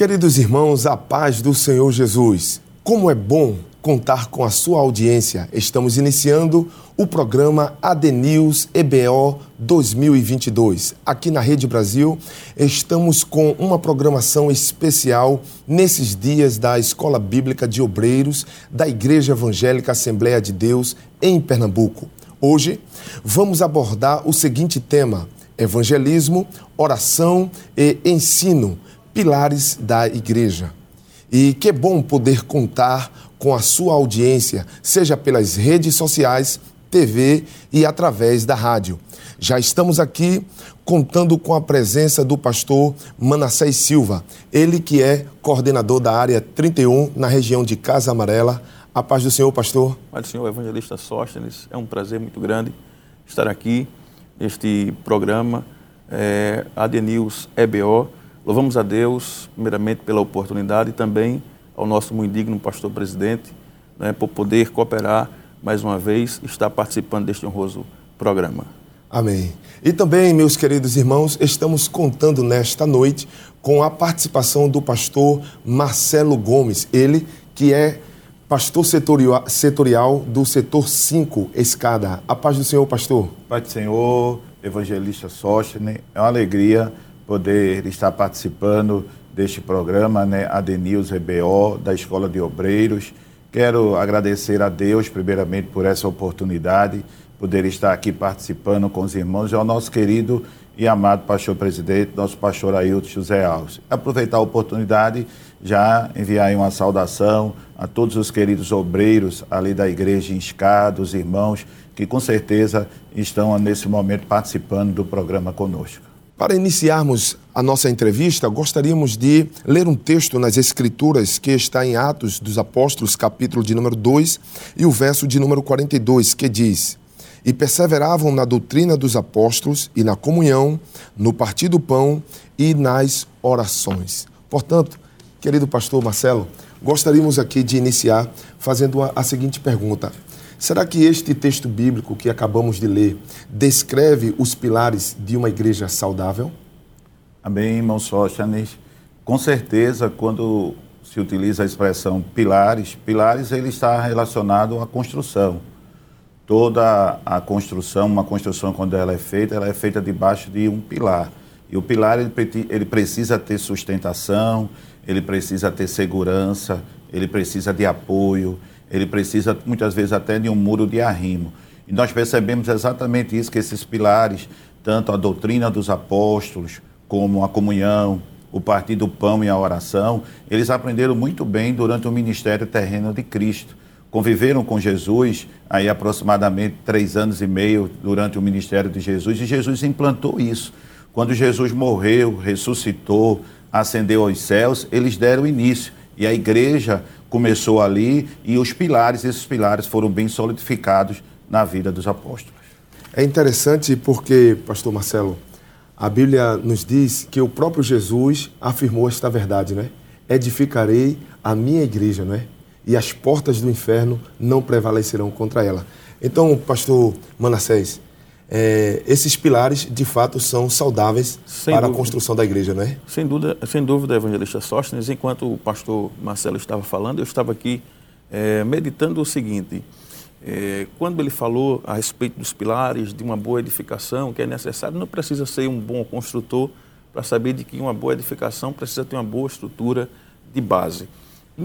Queridos irmãos, a paz do Senhor Jesus. Como é bom contar com a sua audiência. Estamos iniciando o programa ADNews EBO 2022. Aqui na Rede Brasil, estamos com uma programação especial nesses dias da Escola Bíblica de Obreiros da Igreja Evangélica Assembleia de Deus em Pernambuco. Hoje, vamos abordar o seguinte tema: evangelismo, oração e ensino, pilares da igreja. E que bom poder contar com a sua audiência, seja pelas redes sociais, TV e através da rádio. Já estamos aqui contando com a presença do pastor Manassés Silva, ele que é coordenador da área 31 na região de Casa Amarela. A paz do Senhor, pastor. Paz do Senhor, evangelista Sóstenes. É um prazer muito grande estar aqui neste programa é, EBO. Louvamos a Deus, primeiramente, pela oportunidade e também ao nosso muito digno pastor presidente, né, por poder cooperar mais uma vez, estar participando deste honroso programa. Amém. E também, meus queridos irmãos, estamos contando nesta noite com a participação do pastor Marcelo Gomes, ele que é pastor setorial, setorial do setor 5, Escada. A paz do Senhor, pastor. Paz do Senhor, evangelista Sóstene, é uma alegria poder estar participando deste programa, né, ADNews EBO, da Escola de Obreiros. Quero agradecer a Deus, primeiramente, por essa oportunidade, poder estar aqui participando com os irmãos e ao nosso querido e amado pastor presidente, nosso pastor Ailton José Alves. Aproveitar a oportunidade, já enviar uma saudação a todos os queridos obreiros ali da igreja em Escada, os irmãos que com certeza estão nesse momento participando do programa conosco. Para iniciarmos a nossa entrevista, gostaríamos de ler um texto nas Escrituras que está em Atos dos Apóstolos, capítulo de número 2 e o verso de número 42, que diz: E perseveravam na doutrina dos apóstolos e na comunhão, no partir do pão e nas orações. Portanto, querido pastor Marcelo, gostaríamos aqui de iniciar fazendo a, a seguinte pergunta: Será que este texto bíblico que acabamos de ler descreve os pilares de uma igreja saudável? Amém, irmão Sóstenes. Com certeza, quando se utiliza a expressão pilares, pilares ele está relacionado à construção. Toda a construção, uma construção quando ela é feita, ela é feita debaixo de um pilar. E o pilar ele, ele precisa ter sustentação, ele precisa ter segurança, ele precisa de apoio, ele precisa muitas vezes até de um muro de arrimo. E nós percebemos exatamente isso, que esses pilares, tanto a doutrina dos apóstolos, como a comunhão, o partir do pão e a oração, eles aprenderam muito bem durante o ministério terreno de Cristo. Conviveram com Jesus aí aproximadamente três anos e meio durante o ministério de Jesus, e Jesus implantou isso. Quando Jesus morreu, ressuscitou, ascendeu aos céus, eles deram início. E a igreja começou ali e os pilares, esses pilares foram bem solidificados na vida dos apóstolos. É interessante porque, pastor Marcelo, a Bíblia nos diz que o próprio Jesus afirmou esta verdade, né? Edificarei a minha igreja, não é? E as portas do inferno não prevalecerão contra ela. Então, pastor Manassés, é, esses pilares de fato são saudáveis sem para dúvida. a construção da igreja, não é? Sem dúvida, sem dúvida, evangelista Sóstenes. Enquanto o pastor Marcelo estava falando, eu estava aqui é, meditando o seguinte: é, quando ele falou a respeito dos pilares, de uma boa edificação que é necessário, não precisa ser um bom construtor para saber de que uma boa edificação precisa ter uma boa estrutura de base.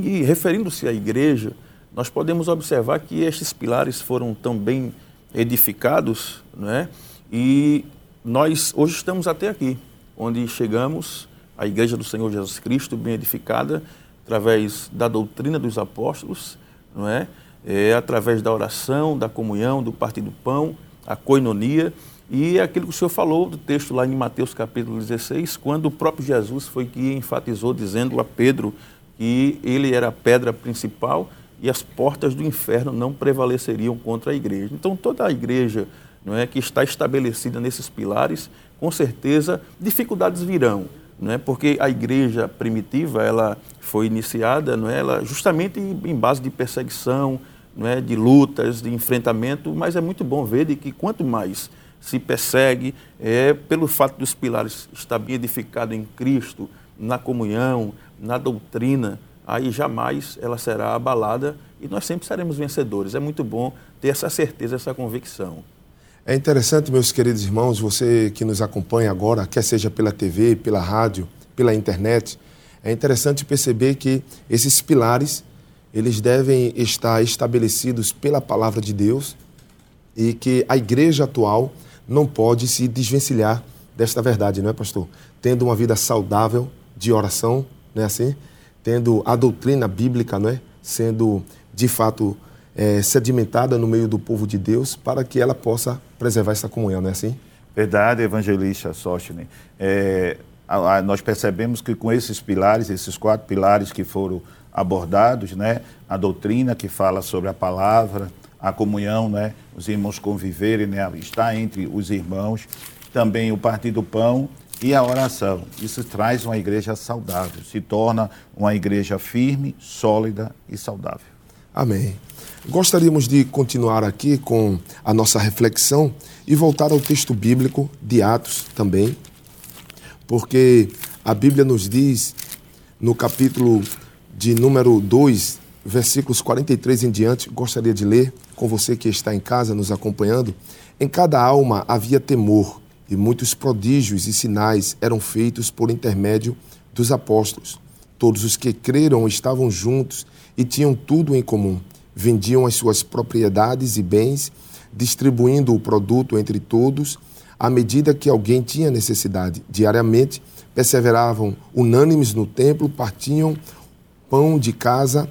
E referindo-se à igreja, nós podemos observar que estes pilares foram tão bem edificados, né? E nós hoje estamos até aqui, onde chegamos, a Igreja do Senhor Jesus Cristo, bem edificada, através da doutrina dos apóstolos, não é? é através da oração, da comunhão, do partir do pão, a coinonia, e aquilo que o senhor falou do texto lá em Mateus capítulo 16, quando o próprio Jesus foi que enfatizou, dizendo a Pedro que ele era a pedra principal e as portas do inferno não prevaleceriam contra a igreja. Então, toda a igreja não é, que está estabelecida nesses pilares, com certeza dificuldades virão. Não é, porque a igreja primitiva ela foi iniciada não é, ela justamente em base de perseguição, não é, de lutas, de enfrentamento, mas é muito bom ver de que quanto mais se persegue, é pelo fato dos pilares estar bem edificado em Cristo, na comunhão, na doutrina, aí jamais ela será abalada e nós sempre seremos vencedores. É muito bom ter essa certeza, essa convicção. É interessante, meus queridos irmãos, você que nos acompanha agora, quer seja pela TV, pela rádio, pela internet, é interessante perceber que esses pilares, eles devem estar estabelecidos pela palavra de Deus e que a igreja atual não pode se desvencilhar desta verdade, não é, pastor? Tendo uma vida saudável de oração, não é assim? Tendo a doutrina bíblica, não é? Sendo, de fato, é, sedimentada no meio do povo de Deus para que ela possa preservar essa comunhão, não é assim? Verdade, evangelista Sóstene. É, a, a, nós percebemos que com esses pilares, esses quatro pilares que foram abordados, né? A doutrina que fala sobre a palavra, a comunhão, né? Os irmãos conviverem, né? Estar entre os irmãos, também o partir do pão e a oração. Isso traz uma igreja saudável, se torna uma igreja firme, sólida e saudável. Amém. Gostaríamos de continuar aqui com a nossa reflexão e voltar ao texto bíblico de Atos também, porque a Bíblia nos diz no capítulo de número 2, versículos 43 em diante, gostaria de ler com você que está em casa nos acompanhando. Em cada alma havia temor, e muitos prodígios e sinais eram feitos por intermédio dos apóstolos. Todos os que creram estavam juntos e tinham tudo em comum. Vendiam as suas propriedades e bens, distribuindo o produto entre todos à medida que alguém tinha necessidade. Diariamente, perseveravam unânimes no templo, partiam pão de casa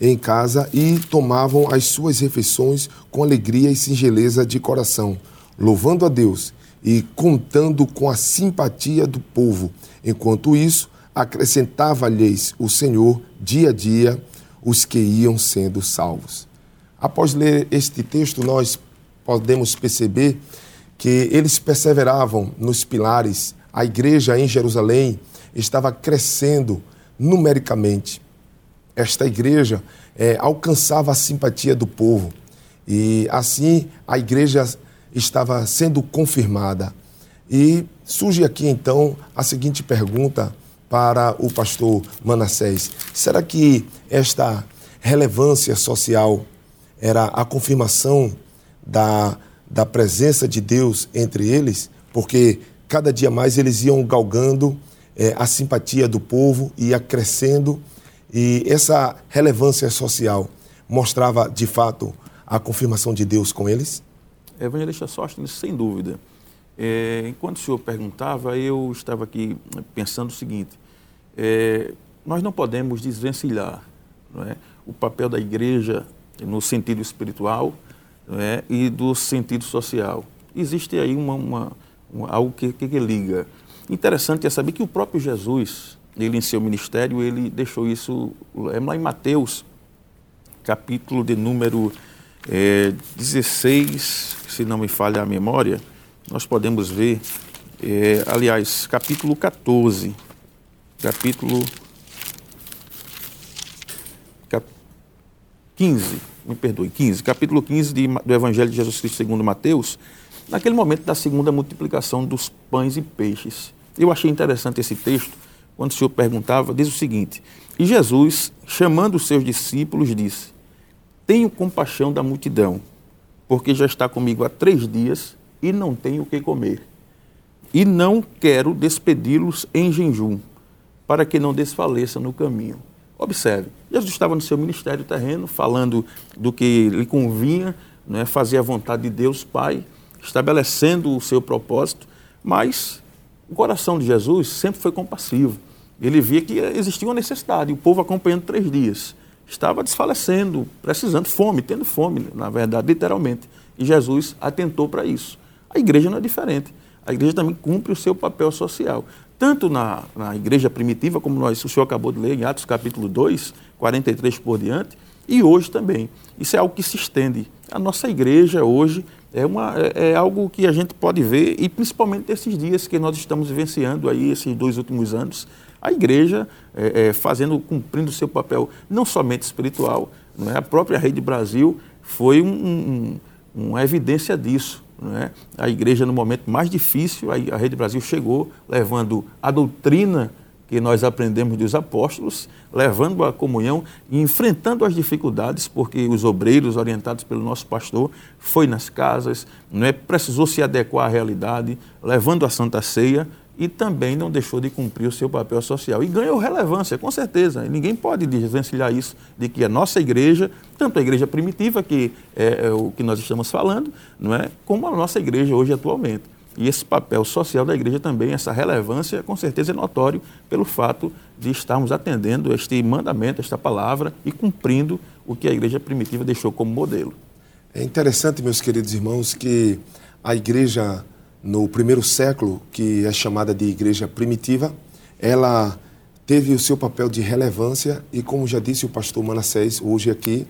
em casa e tomavam as suas refeições com alegria e singeleza de coração, louvando a Deus e contando com a simpatia do povo. Enquanto isso, acrescentava-lhes o Senhor dia a dia os que iam sendo salvos. Após ler este texto, nós podemos perceber que eles perseveravam nos pilares. A igreja em Jerusalém estava crescendo numericamente. Esta igreja é, alcançava a simpatia do povo e assim a igreja estava sendo confirmada. E surge aqui então a seguinte pergunta para o pastor Manassés: será que esta relevância social era a confirmação da da presença de Deus entre eles, porque cada dia mais eles iam galgando é, a simpatia do povo, ia crescendo, e essa relevância social mostrava de fato a confirmação de Deus com eles? Evangelista Sóstenes, sem dúvida. É, enquanto o senhor perguntava, eu estava aqui pensando o seguinte: é, nós não podemos desvencilhar não é, o papel da igreja no sentido espiritual é? e do sentido social. Existe aí uma, uma, uma algo que, que, liga. Interessante é saber que o próprio Jesus, ele em seu ministério, ele deixou isso é lá em Mateus, capítulo de número é, 16, se não me falha a memória, nós podemos ver, é, aliás, capítulo 14, capítulo 15, me perdoe, 15, capítulo 15 de, do Evangelho de Jesus Cristo segundo Mateus, naquele momento da segunda multiplicação dos pães e peixes. Eu achei interessante esse texto, quando o Senhor perguntava, diz o seguinte: E Jesus, chamando os seus discípulos, disse: Tenho compaixão da multidão, porque já está comigo há três dias e não tenho o que comer. E não quero despedi-los em jejum, para que não desfaleça no caminho. Observe, Jesus estava no seu ministério terreno, falando do que lhe convinha, né, fazer a vontade de Deus Pai, estabelecendo o seu propósito, mas o coração de Jesus sempre foi compassivo. Ele via que existia uma necessidade, o povo acompanhando três dias. Estava desfalecendo, precisando, fome, tendo fome, na verdade, literalmente. E Jesus atentou para isso. A igreja não é diferente. A igreja também cumpre o seu papel social tanto na, na igreja primitiva, como nós, o senhor acabou de ler em Atos capítulo 2, 43 por diante, e hoje também. Isso é algo que se estende. A nossa igreja hoje é, uma, é, é algo que a gente pode ver, e principalmente esses dias que nós estamos vivenciando aí, esses dois últimos anos, a igreja é, é, fazendo, cumprindo o seu papel, não somente espiritual, não é? a própria Rede Brasil foi um, um, uma evidência disso. né, a igreja, no momento mais difícil, a Rede Brasil chegou levando a doutrina que nós aprendemos dos apóstolos, levando a comunhão e enfrentando as dificuldades, porque os obreiros orientados pelo nosso pastor foi nas casas, não é precisou se adequar à realidade, levando a Santa Ceia e também não deixou de cumprir o seu papel social. E ganhou relevância, com certeza. Ninguém pode desvencilhar isso, de que a nossa igreja, tanto a igreja primitiva, que é, é o que nós estamos falando, não é, como a nossa igreja hoje atualmente. E esse papel social da igreja também, essa relevância, com certeza é notório pelo fato de estarmos atendendo este mandamento, esta palavra e cumprindo o que a igreja primitiva deixou como modelo. É interessante, meus queridos irmãos, que a igreja no primeiro século, que é chamada de igreja primitiva, ela teve o seu papel de relevância e, como já disse o pastor Manassés hoje aqui,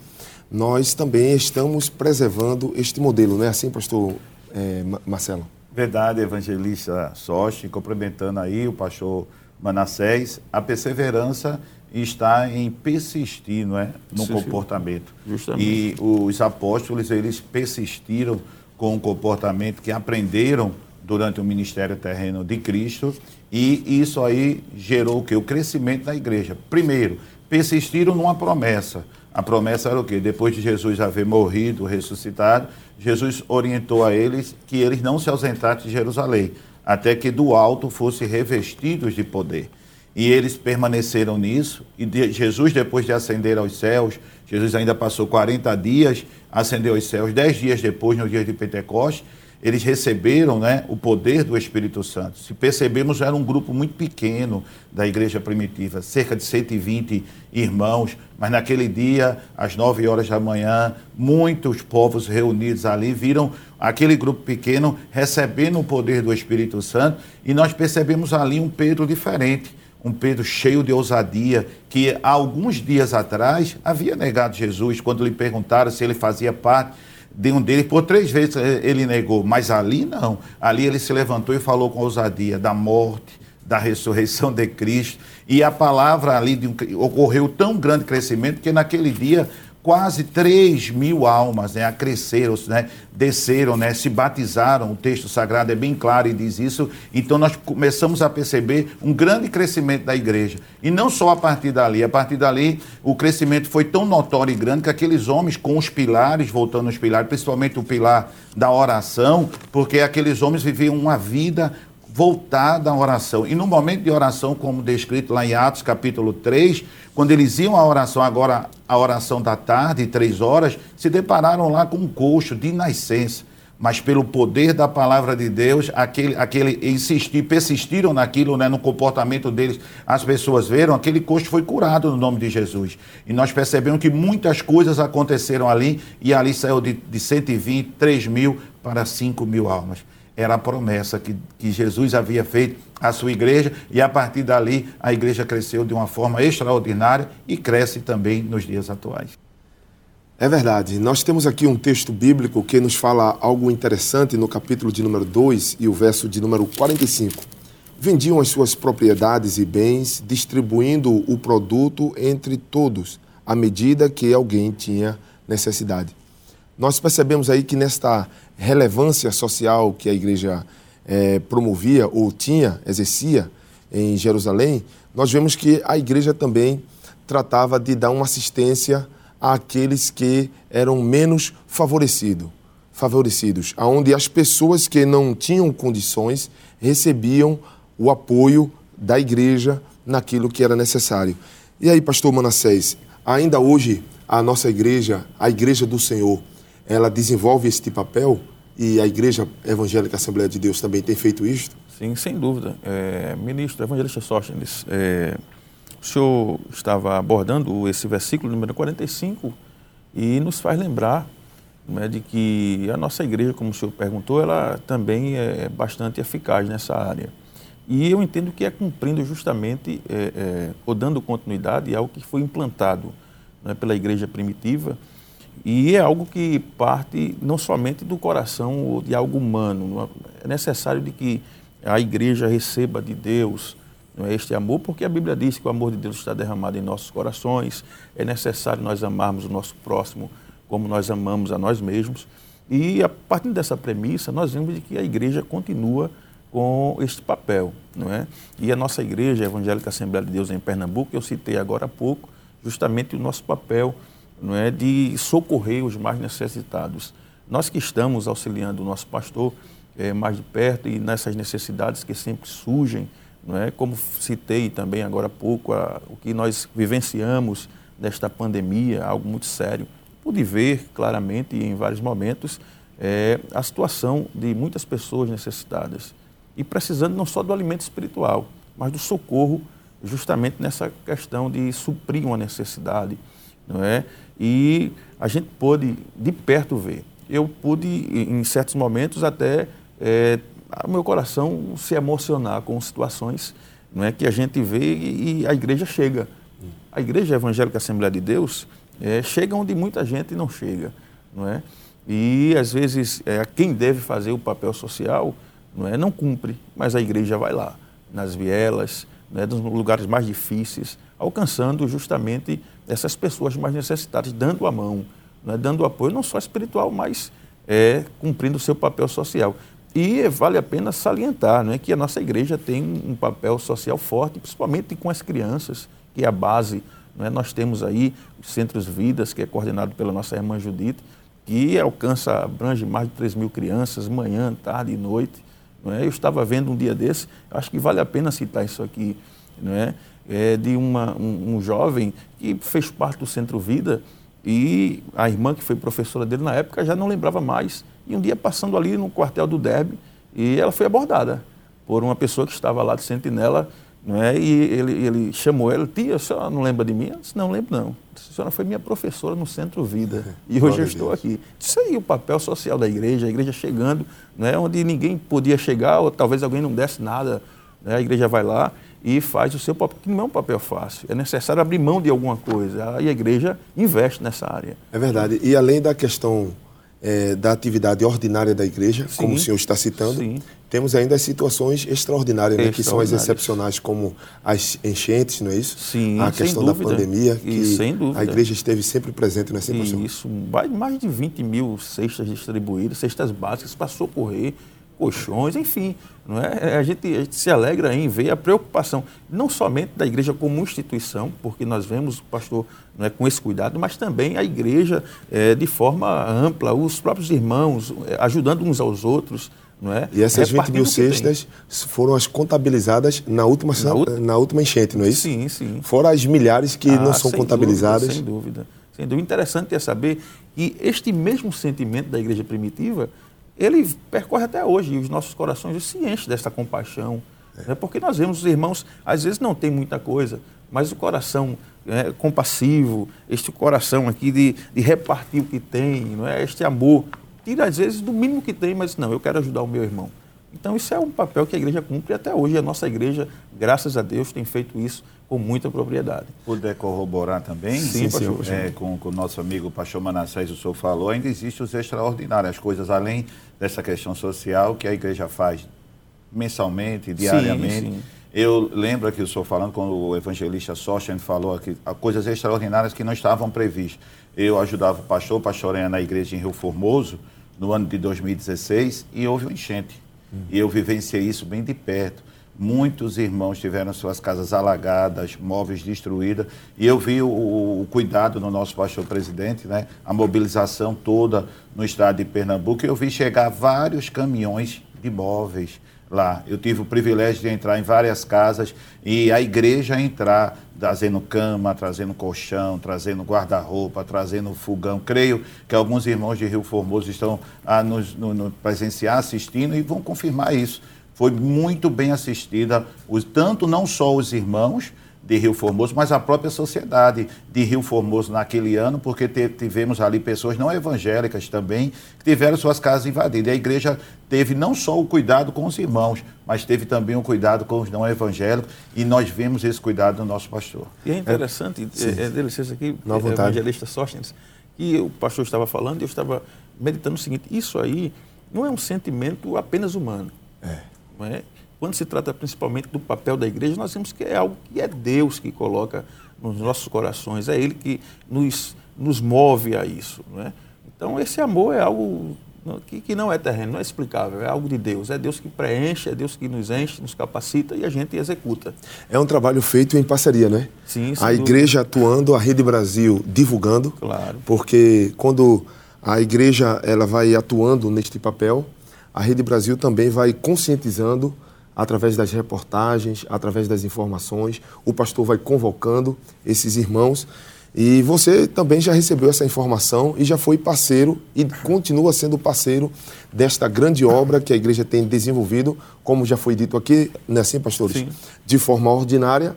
nós também estamos preservando este modelo, não é assim, pastor é, Marcelo? Verdade, evangelista Sochi, complementando aí o pastor Manassés, a perseverança está em persistir, não é, no sim, comportamento. Justamente. E os apóstolos, eles persistiram com o comportamento que aprenderam durante o ministério terreno de Cristo e isso aí gerou o que? O crescimento da igreja. Primeiro, persistiram numa promessa. A promessa era o quê? Depois de Jesus haver morrido, ressuscitado, Jesus orientou a eles que eles não se ausentassem de Jerusalém, até que do alto fossem revestidos de poder. E eles permaneceram nisso, e Jesus, depois de ascender aos céus, Jesus ainda passou 40 dias, ascendeu aos céus, 10 dias depois, no dia de Pentecostes, eles receberam né, o poder do Espírito Santo. Se percebemos, era um grupo muito pequeno da igreja primitiva, cerca de 120 irmãos, mas naquele dia, às 9 horas da manhã, muitos povos reunidos ali viram aquele grupo pequeno recebendo o poder do Espírito Santo e nós percebemos ali um Pedro diferente. Um Pedro cheio de ousadia, que há alguns dias atrás havia negado Jesus, quando lhe perguntaram se ele fazia parte de um deles, por três vezes ele negou, mas ali não. Ali ele se levantou e falou com ousadia da morte, da ressurreição de Cristo. E a palavra ali de um, ocorreu tão grande crescimento que naquele dia quase 3 mil almas né, cresceram, né, desceram, né, se batizaram. O texto sagrado é bem claro e diz isso. Então nós começamos a perceber um grande crescimento da igreja. E não só a partir dali, a partir dali o crescimento foi tão notório e grande que aqueles homens com os pilares, voltando aos pilares, principalmente o pilar da oração, porque aqueles homens viviam uma vida voltada à oração. E no momento de oração, como descrito lá em Atos capítulo 3, quando eles iam à oração, agora a oração da tarde, três horas, se depararam lá com um coxo de nascença. Mas pelo poder da palavra de Deus, aquele, aquele insistir, persistiram naquilo, né, no comportamento deles, as pessoas viram, aquele coxo foi curado no nome de Jesus. E nós percebemos que muitas coisas aconteceram ali, e ali saiu de, de 120, 3 mil para 5 mil almas era a promessa que, que Jesus havia feito à sua igreja, e a partir dali a igreja cresceu de uma forma extraordinária e cresce também nos dias atuais. É verdade. Nós temos aqui um texto bíblico que nos fala algo interessante no capítulo de número 2 e o verso de número 45. Vendiam as suas propriedades e bens, distribuindo o produto entre todos, à medida que alguém tinha necessidade. Nós percebemos aí que nesta relevância social que a igreja é, promovia ou tinha, exercia em Jerusalém, nós vemos que a igreja também tratava de dar uma assistência àqueles que eram menos favorecido, favorecidos, aonde as pessoas que não tinham condições recebiam o apoio da igreja naquilo que era necessário. E aí, pastor Manassés, ainda hoje a nossa igreja, a igreja do Senhor, ela desenvolve este papel e a Igreja Evangélica Assembleia de Deus também tem feito isto? Sim, sem dúvida. É, ministro Evangelista Sóstenes, é, o senhor estava abordando esse versículo número 45 e nos faz lembrar né, de que a nossa igreja, como o senhor perguntou, ela também é bastante eficaz nessa área. E eu entendo que é cumprindo justamente, é, é, ou dando continuidade ao que foi implantado né, pela igreja primitiva, e é algo que parte não somente do coração ou de algo humano. É necessário de que a igreja receba de Deus é, este amor, porque a Bíblia diz que o amor de Deus está derramado em nossos corações. É necessário nós amarmos o nosso próximo como nós amamos a nós mesmos. E a partir dessa premissa, nós vemos que a igreja continua com este papel, não é? E a nossa igreja, a Evangélica Assembleia de Deus em Pernambuco, eu citei agora há pouco, justamente o nosso papel, não é, de socorrer os mais necessitados. Nós que estamos auxiliando o nosso pastor é, mais de perto e nessas necessidades que sempre surgem, não é? Como citei também agora há pouco, a, o que nós vivenciamos desta pandemia, algo muito sério. Pude ver claramente em vários momentos é, a situação de muitas pessoas necessitadas e precisando não só do alimento espiritual, mas do socorro justamente nessa questão de suprir uma necessidade, não é? E a gente pôde de perto ver. Eu pude, em certos momentos, até é, o meu coração se emocionar com situações não é, que a gente vê e, e a igreja chega. A Igreja Evangélica Assembleia de Deus é, chega onde muita gente não chega, não é? E às vezes é, quem deve fazer o papel social não é não cumpre, mas a igreja vai lá nas vielas, né, nos lugares mais difíceis, alcançando justamente essas pessoas mais necessitadas, dando a mão, né, dando apoio não só espiritual, mas é, cumprindo o seu papel social. E vale a pena salientar né, que a nossa igreja tem um papel social forte, principalmente com as crianças, que é a base. Né? Nós temos aí os Centros Vidas, que é coordenado pela nossa irmã Judite, que alcança, abrange mais de 3 mil crianças, manhã, tarde e noite. Não é? Eu estava vendo um dia desse, acho que vale a pena citar isso aqui, não é? É de uma, um, um jovem que fez parte do Centro Vida e a irmã que foi professora dele na época já não lembrava mais. E um dia passando ali no quartel do Derby, e ela foi abordada por uma pessoa que estava lá de sentinela não é? E ele, ele chamou ela, tia, a senhora não lembra de mim? Eu disse, não lembro não. A senhora foi minha professora no Centro Vida e hoje eu estou aqui. Isso aí, o papel social da igreja, a igreja chegando, né, onde ninguém podia chegar, ou talvez alguém não desse nada, né, a igreja vai lá e faz o seu papel, que não é um papel fácil, é necessário abrir mão de alguma coisa, e a igreja investe nessa área. É verdade, e além da questão é, da atividade ordinária da igreja, sim, como o senhor está citando, sim. temos ainda as situações extraordinárias, né, que são as excepcionais, como as enchentes, não é isso? Sim, A questão da pandemia, que e, sem dúvida. a igreja esteve sempre presente nessa situação. Isso, mais de 20 mil cestas distribuídas, cestas básicas para socorrer colchões, enfim. Não é? A, gente, a gente se alegra em ver a preocupação, não somente da igreja como instituição, porque nós vemos o pastor não é, com esse cuidado, mas também a igreja é, de forma ampla, os próprios irmãos, é, ajudando uns aos outros. Não é? E essas 20 mil cestas foram as contabilizadas na última, na, na, última enchente, não é isso? Sim, sim. Fora as milhares que ah, não são sem contabilizadas. Dúvida, sem dúvida. Sem dúvida. Interessante é saber que este mesmo sentimento da igreja primitiva ele percorre até hoje e os nossos corações se enchem dessa compaixão. É. Né? Porque nós vemos os irmãos, às vezes não tem muita coisa, mas o coração é, compassivo, este coração aqui de, de repartir o que tem, não é? este amor, tira às vezes do mínimo que tem, mas não, eu quero ajudar o meu irmão. Então isso é um papel que a igreja cumpre até hoje. A nossa igreja, graças a Deus, tem feito isso com muita propriedade. Puder corroborar também, sim, sim, pastor, é, com, com o nosso amigo pastor Manassés, o senhor falou, ainda existem os extraordinários, as coisas além dessa questão social que a igreja faz mensalmente, diariamente. Sim, sim. Eu lembro aqui o senhor falando, quando o evangelista Sochen falou aqui, coisas extraordinárias que não estavam previstas. Eu ajudava o pastor, pastoreia na igreja em Rio Formoso, no ano de 2016, e houve um enchente. Hum. E eu vivenciei isso bem de perto. Muitos irmãos tiveram suas casas alagadas, móveis destruídos, e eu vi o, o, cuidado do nosso pastor presidente, né? a mobilização toda no estado de Pernambuco, e eu vi chegar vários caminhões de móveis lá. Eu tive o privilégio de entrar em várias casas e a igreja entrar trazendo cama, trazendo colchão, trazendo guarda-roupa, trazendo fogão. Creio que alguns irmãos de Rio Formoso estão a nos no, no presenciar, assistindo e vão confirmar isso foi muito bem assistida, os, tanto não só os irmãos de Rio Formoso, mas a própria sociedade de Rio Formoso naquele ano, porque te, tivemos ali pessoas não evangélicas também que tiveram suas casas invadidas. E a igreja teve não só o cuidado com os irmãos, mas teve também o cuidado com os não evangélicos, e nós vemos esse cuidado no nosso pastor. E é interessante, é, é, é licença aqui, é, evangelista Sóstenes, que o pastor estava falando e eu estava meditando o seguinte: isso aí não é um sentimento apenas humano. É é? Quando se trata principalmente do papel da igreja, nós vemos que é algo que é Deus que coloca nos nossos corações, é Ele que nos, nos move a isso. É? Então, esse amor é algo que, que não é terreno, não é explicável, é algo de Deus. É Deus que preenche, é Deus que nos enche, nos capacita e a gente executa. É um trabalho feito em parceria, né? Sim, A igreja atuando, a Rede Brasil divulgando. Claro. Porque quando a igreja ela vai atuando neste papel, a Rede Brasil também vai conscientizando através das reportagens, através das informações. O pastor vai convocando esses irmãos e você também já recebeu essa informação e já foi parceiro e continua sendo parceiro desta grande obra que a igreja tem desenvolvido, como já foi dito aqui, não é assim, pastores? Sim. De forma ordinária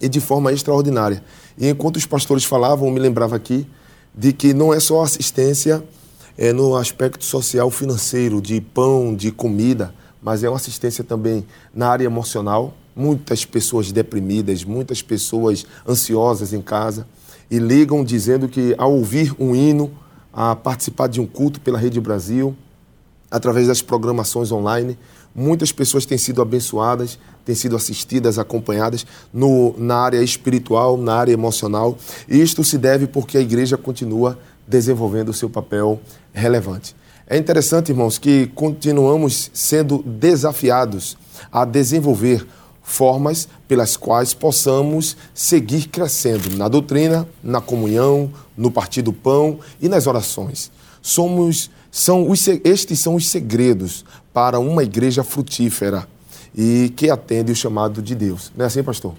e de forma extraordinária. E enquanto os pastores falavam, eu me lembrava aqui de que não é só assistência é, no aspecto social financeiro, de pão, de comida, mas é uma assistência também na área emocional. Muitas pessoas deprimidas, muitas pessoas ansiosas em casa e ligam dizendo que ao ouvir um hino, a participar de um culto pela Rede Brasil, através das programações online, muitas pessoas têm sido abençoadas, têm sido assistidas, acompanhadas no, na área espiritual, na área emocional. E isto se deve porque a igreja continua desenvolvendo o seu papel relevante. É interessante, irmãos, que continuamos sendo desafiados a desenvolver formas pelas quais possamos seguir crescendo na doutrina, na comunhão, no partir do pão e nas orações. Somos, são os, estes são os segredos para uma igreja frutífera e que atende o chamado de Deus. Não é assim, pastor?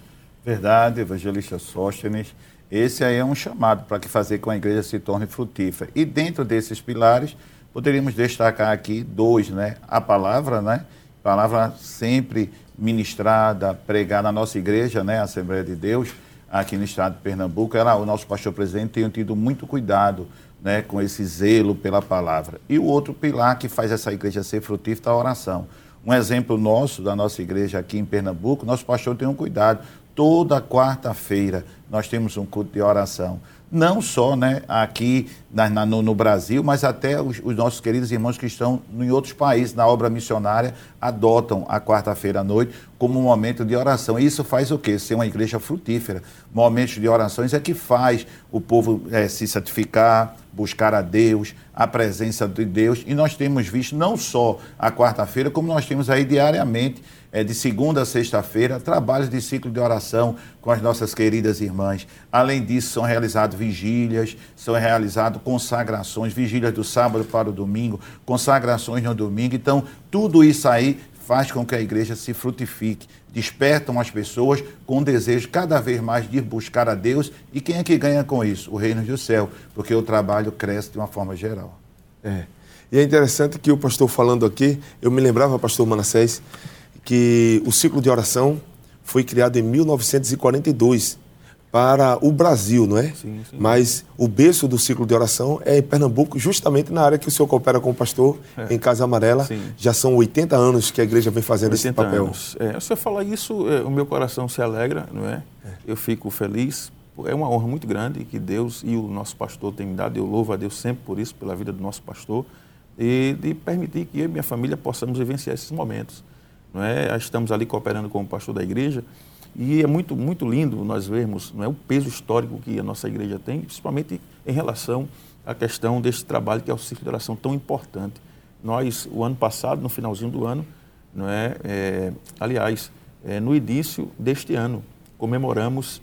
Verdade, evangelista Sóstenes. Esse aí é um chamado para que fazer com que a igreja se torne frutífera. E dentro desses pilares, poderíamos destacar aqui dois, né? A palavra, né? Palavra sempre ministrada, pregada na nossa igreja, né, a Assembleia de Deus, aqui no estado de Pernambuco, ela, o nosso pastor presidente tem tido muito cuidado né, com esse zelo pela palavra. E o outro pilar que faz essa igreja ser frutífera é a oração. Um exemplo nosso, da nossa igreja aqui em Pernambuco, nosso pastor tem um cuidado. Toda quarta-feira nós temos um culto de oração não só né, aqui na, na, no, no, Brasil, mas até os, os, nossos queridos irmãos que estão em outros países, na obra missionária, adotam a quarta-feira à noite como um momento de oração. E isso faz o quê? Ser uma igreja frutífera. Momentos de orações é que faz o povo é, se santificar, buscar a Deus, a presença de Deus. E nós temos visto não só a quarta-feira, como nós temos aí diariamente é, de segunda a sexta-feira, trabalhos de ciclo de oração com as nossas queridas irmãs. Além disso, são realizadas vigílias, são realizadas consagrações, vigílias do sábado para o domingo, consagrações no domingo. Então, tudo isso aí faz com que a igreja se frutifique, despertam as pessoas com o desejo cada vez mais de buscar a Deus. E quem é que ganha com isso? O reino do céu, porque o trabalho cresce de uma forma geral. É. E é interessante que o pastor falando aqui, eu me lembrava, pastor Manassés, que o ciclo de oração foi criado em 1942 para o Brasil, não é? Sim, sim. Mas o berço do ciclo de oração é em Pernambuco, justamente na área que o senhor coopera com o pastor, é. em Casa Amarela. Sim. Já são 80 anos que a igreja vem fazendo esse papel. Anos. É, você fala isso, é, o meu coração se alegra, não é? é? Eu fico feliz. É uma honra muito grande que Deus e o nosso pastor têm me dado. Eu louvo a Deus sempre por isso, pela vida do nosso pastor, e de permitir que eu e minha família possamos vivenciar esses momentos não é? Estamos ali cooperando com o pastor da igreja e é muito, muito lindo nós vermos não é, o peso histórico que a nossa igreja tem, principalmente em relação à questão deste trabalho que é o ciclo de oração tão importante. Nós, o ano passado, no finalzinho do ano, não é, é aliás, é, no início deste ano, comemoramos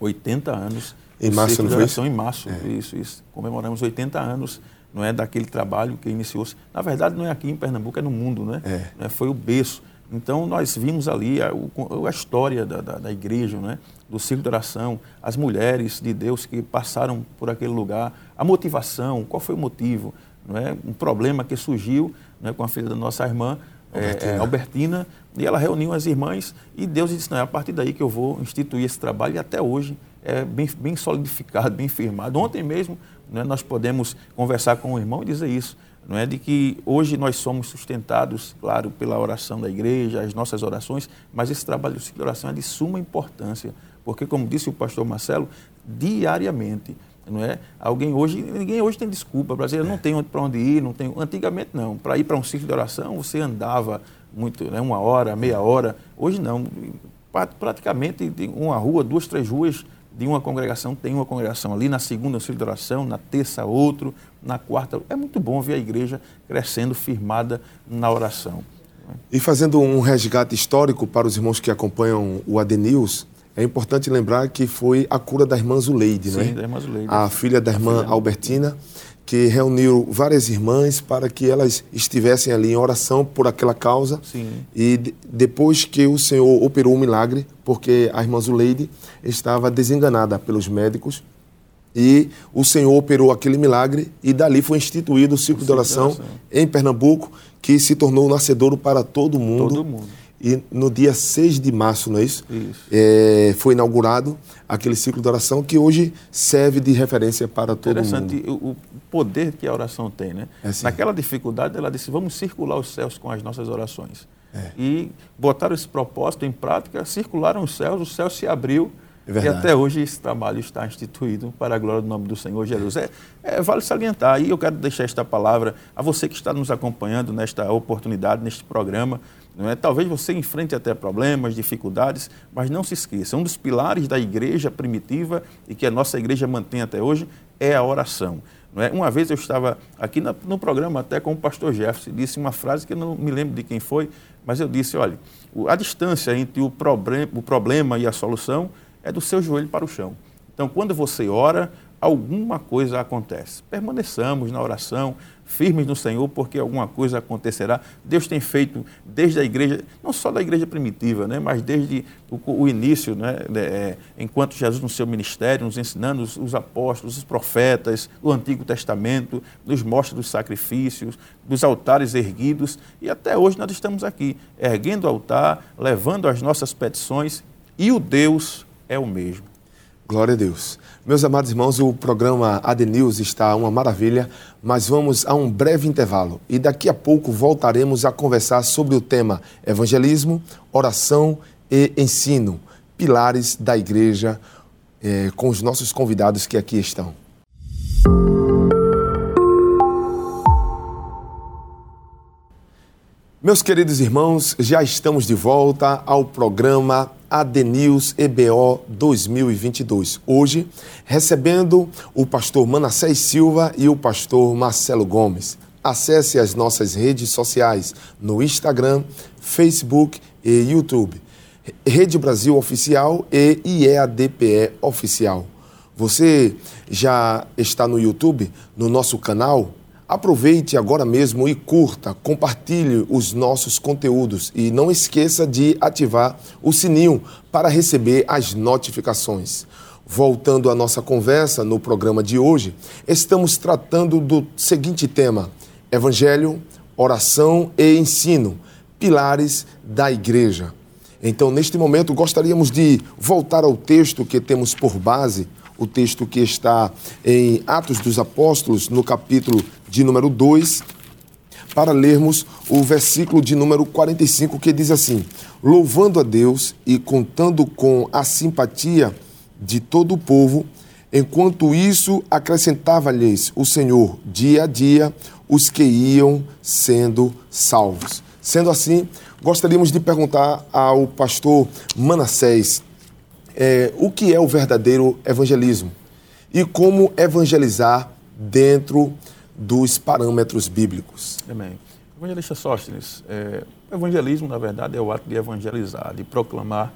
80 anos em março, não foi isso? Em março, é. isso, isso. Comemoramos 80 anos não é daquele trabalho que iniciou-se. Na verdade, não é aqui em Pernambuco, é no mundo, né? É. é foi o berço. Então, nós vimos ali a, a história da, da, da, igreja, né? do ciclo de oração, as mulheres de Deus que passaram por aquele lugar, a motivação, qual foi o motivo, não é? um problema que surgiu né, com a filha da nossa irmã, Albertina. É, é, Albertina, e ela reuniu as irmãs e Deus disse, não, é a partir daí que eu vou instituir esse trabalho e até hoje é bem, bem solidificado, bem firmado. Ontem mesmo né, nós podemos conversar com o irmão e dizer isso, não é? De que hoje nós somos sustentados, claro, pela oração da igreja, as nossas orações, mas esse trabalho de oração é de suma importância, porque como disse o pastor Marcelo, diariamente, não é? Alguém hoje, ninguém hoje tem desculpa, brasileiro não tem para onde ir, não tem, antigamente não, para ir para um ciclo de oração você andava muito, né, uma hora, meia hora, hoje não, praticamente uma rua, duas, três ruas de uma congregação, tem uma congregação ali, na segunda, auxílio de oração, na terça, outro, na quarta. É muito bom ver a igreja crescendo, firmada na oração. E fazendo um resgate histórico para os irmãos que acompanham o ADNews, é importante lembrar que foi a cura da irmã Zuleide, Sim, né? da irmã Zuleide. A filha da irmã Albertina, que reuniu várias irmãs para que elas estivessem ali em oração por aquela causa. Sim. E depois que o Senhor operou um milagre, porque a irmã Zuleide estava desenganada pelos médicos, e o Senhor operou aquele milagre e dali foi instituído o ciclo, de, oração em Pernambuco, que se tornou nascedouro para todo mundo. Todo mundo. E no dia 6 de março, não é isso? Isso. É, foi inaugurado aquele ciclo de oração que hoje serve de referência para todo Interessante mundo. o poder que a oração tem, né? É, sim. Naquela dificuldade, ela disse: vamos circular os céus com as nossas orações. É. E botaram esse propósito em prática, circularam os céus, o céu se abriu. É. E até hoje esse trabalho está instituído para a glória do nome do Senhor Jesus. É, é, vale salientar, e eu quero deixar esta palavra a você que está nos acompanhando nesta oportunidade, neste programa. Não é? Talvez você enfrente até problemas, dificuldades, mas não se esqueça, um dos pilares da igreja primitiva e que a nossa igreja mantém até hoje é a oração. Não é? Uma vez eu estava aqui no, no programa até com o pastor Jefferson, disse uma frase que eu não me lembro de quem foi, mas eu disse, olha, a distância entre o, problem, o problema e a solução é do seu joelho para o chão. Então, quando você ora, alguma coisa acontece. Permaneçamos na oração, firmes no Senhor, porque alguma coisa acontecerá. Deus tem feito desde a igreja, não só da igreja primitiva, né, mas desde o, o início, né, é, enquanto Jesus no seu ministério, nos ensinando, os, os, apóstolos, os profetas, o Antigo Testamento, nos mostra dos sacrifícios, dos altares erguidos, e até hoje nós estamos aqui, erguendo o altar, levando as nossas petições, e o Deus é o mesmo. Glória a Deus. Meus amados irmãos, o programa AD News está uma maravilha, mas vamos a um breve intervalo e daqui a pouco voltaremos a conversar sobre o tema evangelismo, oração e ensino, pilares da igreja, eh, com os nossos convidados que aqui estão. Meus queridos irmãos, já estamos de volta ao programa ADNews EBO 2022. Hoje, recebendo o pastor Manassés Silva e o pastor Marcelo Gomes. Acesse as nossas redes sociais no Instagram, Facebook e YouTube. Rede Brasil Oficial e IEADPE Oficial. Você já está no YouTube, no nosso canal? Aproveite agora mesmo e curta, compartilhe os nossos conteúdos e não esqueça de ativar o sininho para receber as notificações. Voltando à nossa conversa no programa de hoje, estamos tratando do seguinte tema: Evangelho, oração e ensino, pilares da igreja. Então, neste momento, gostaríamos de voltar ao texto que temos por base o texto que está em Atos dos Apóstolos, no capítulo de número 2, para lermos o versículo de número 45, que diz assim: Louvando a Deus e contando com a simpatia de todo o povo, enquanto isso acrescentava-lhes o Senhor dia a dia os que iam sendo salvos. Sendo assim, gostaríamos de perguntar ao pastor Manassés é, o que é o verdadeiro evangelismo e como evangelizar dentro dos parâmetros bíblicos. Amém. Evangelista Sóstenes, é, evangelismo, na verdade, é o ato de evangelizar, de proclamar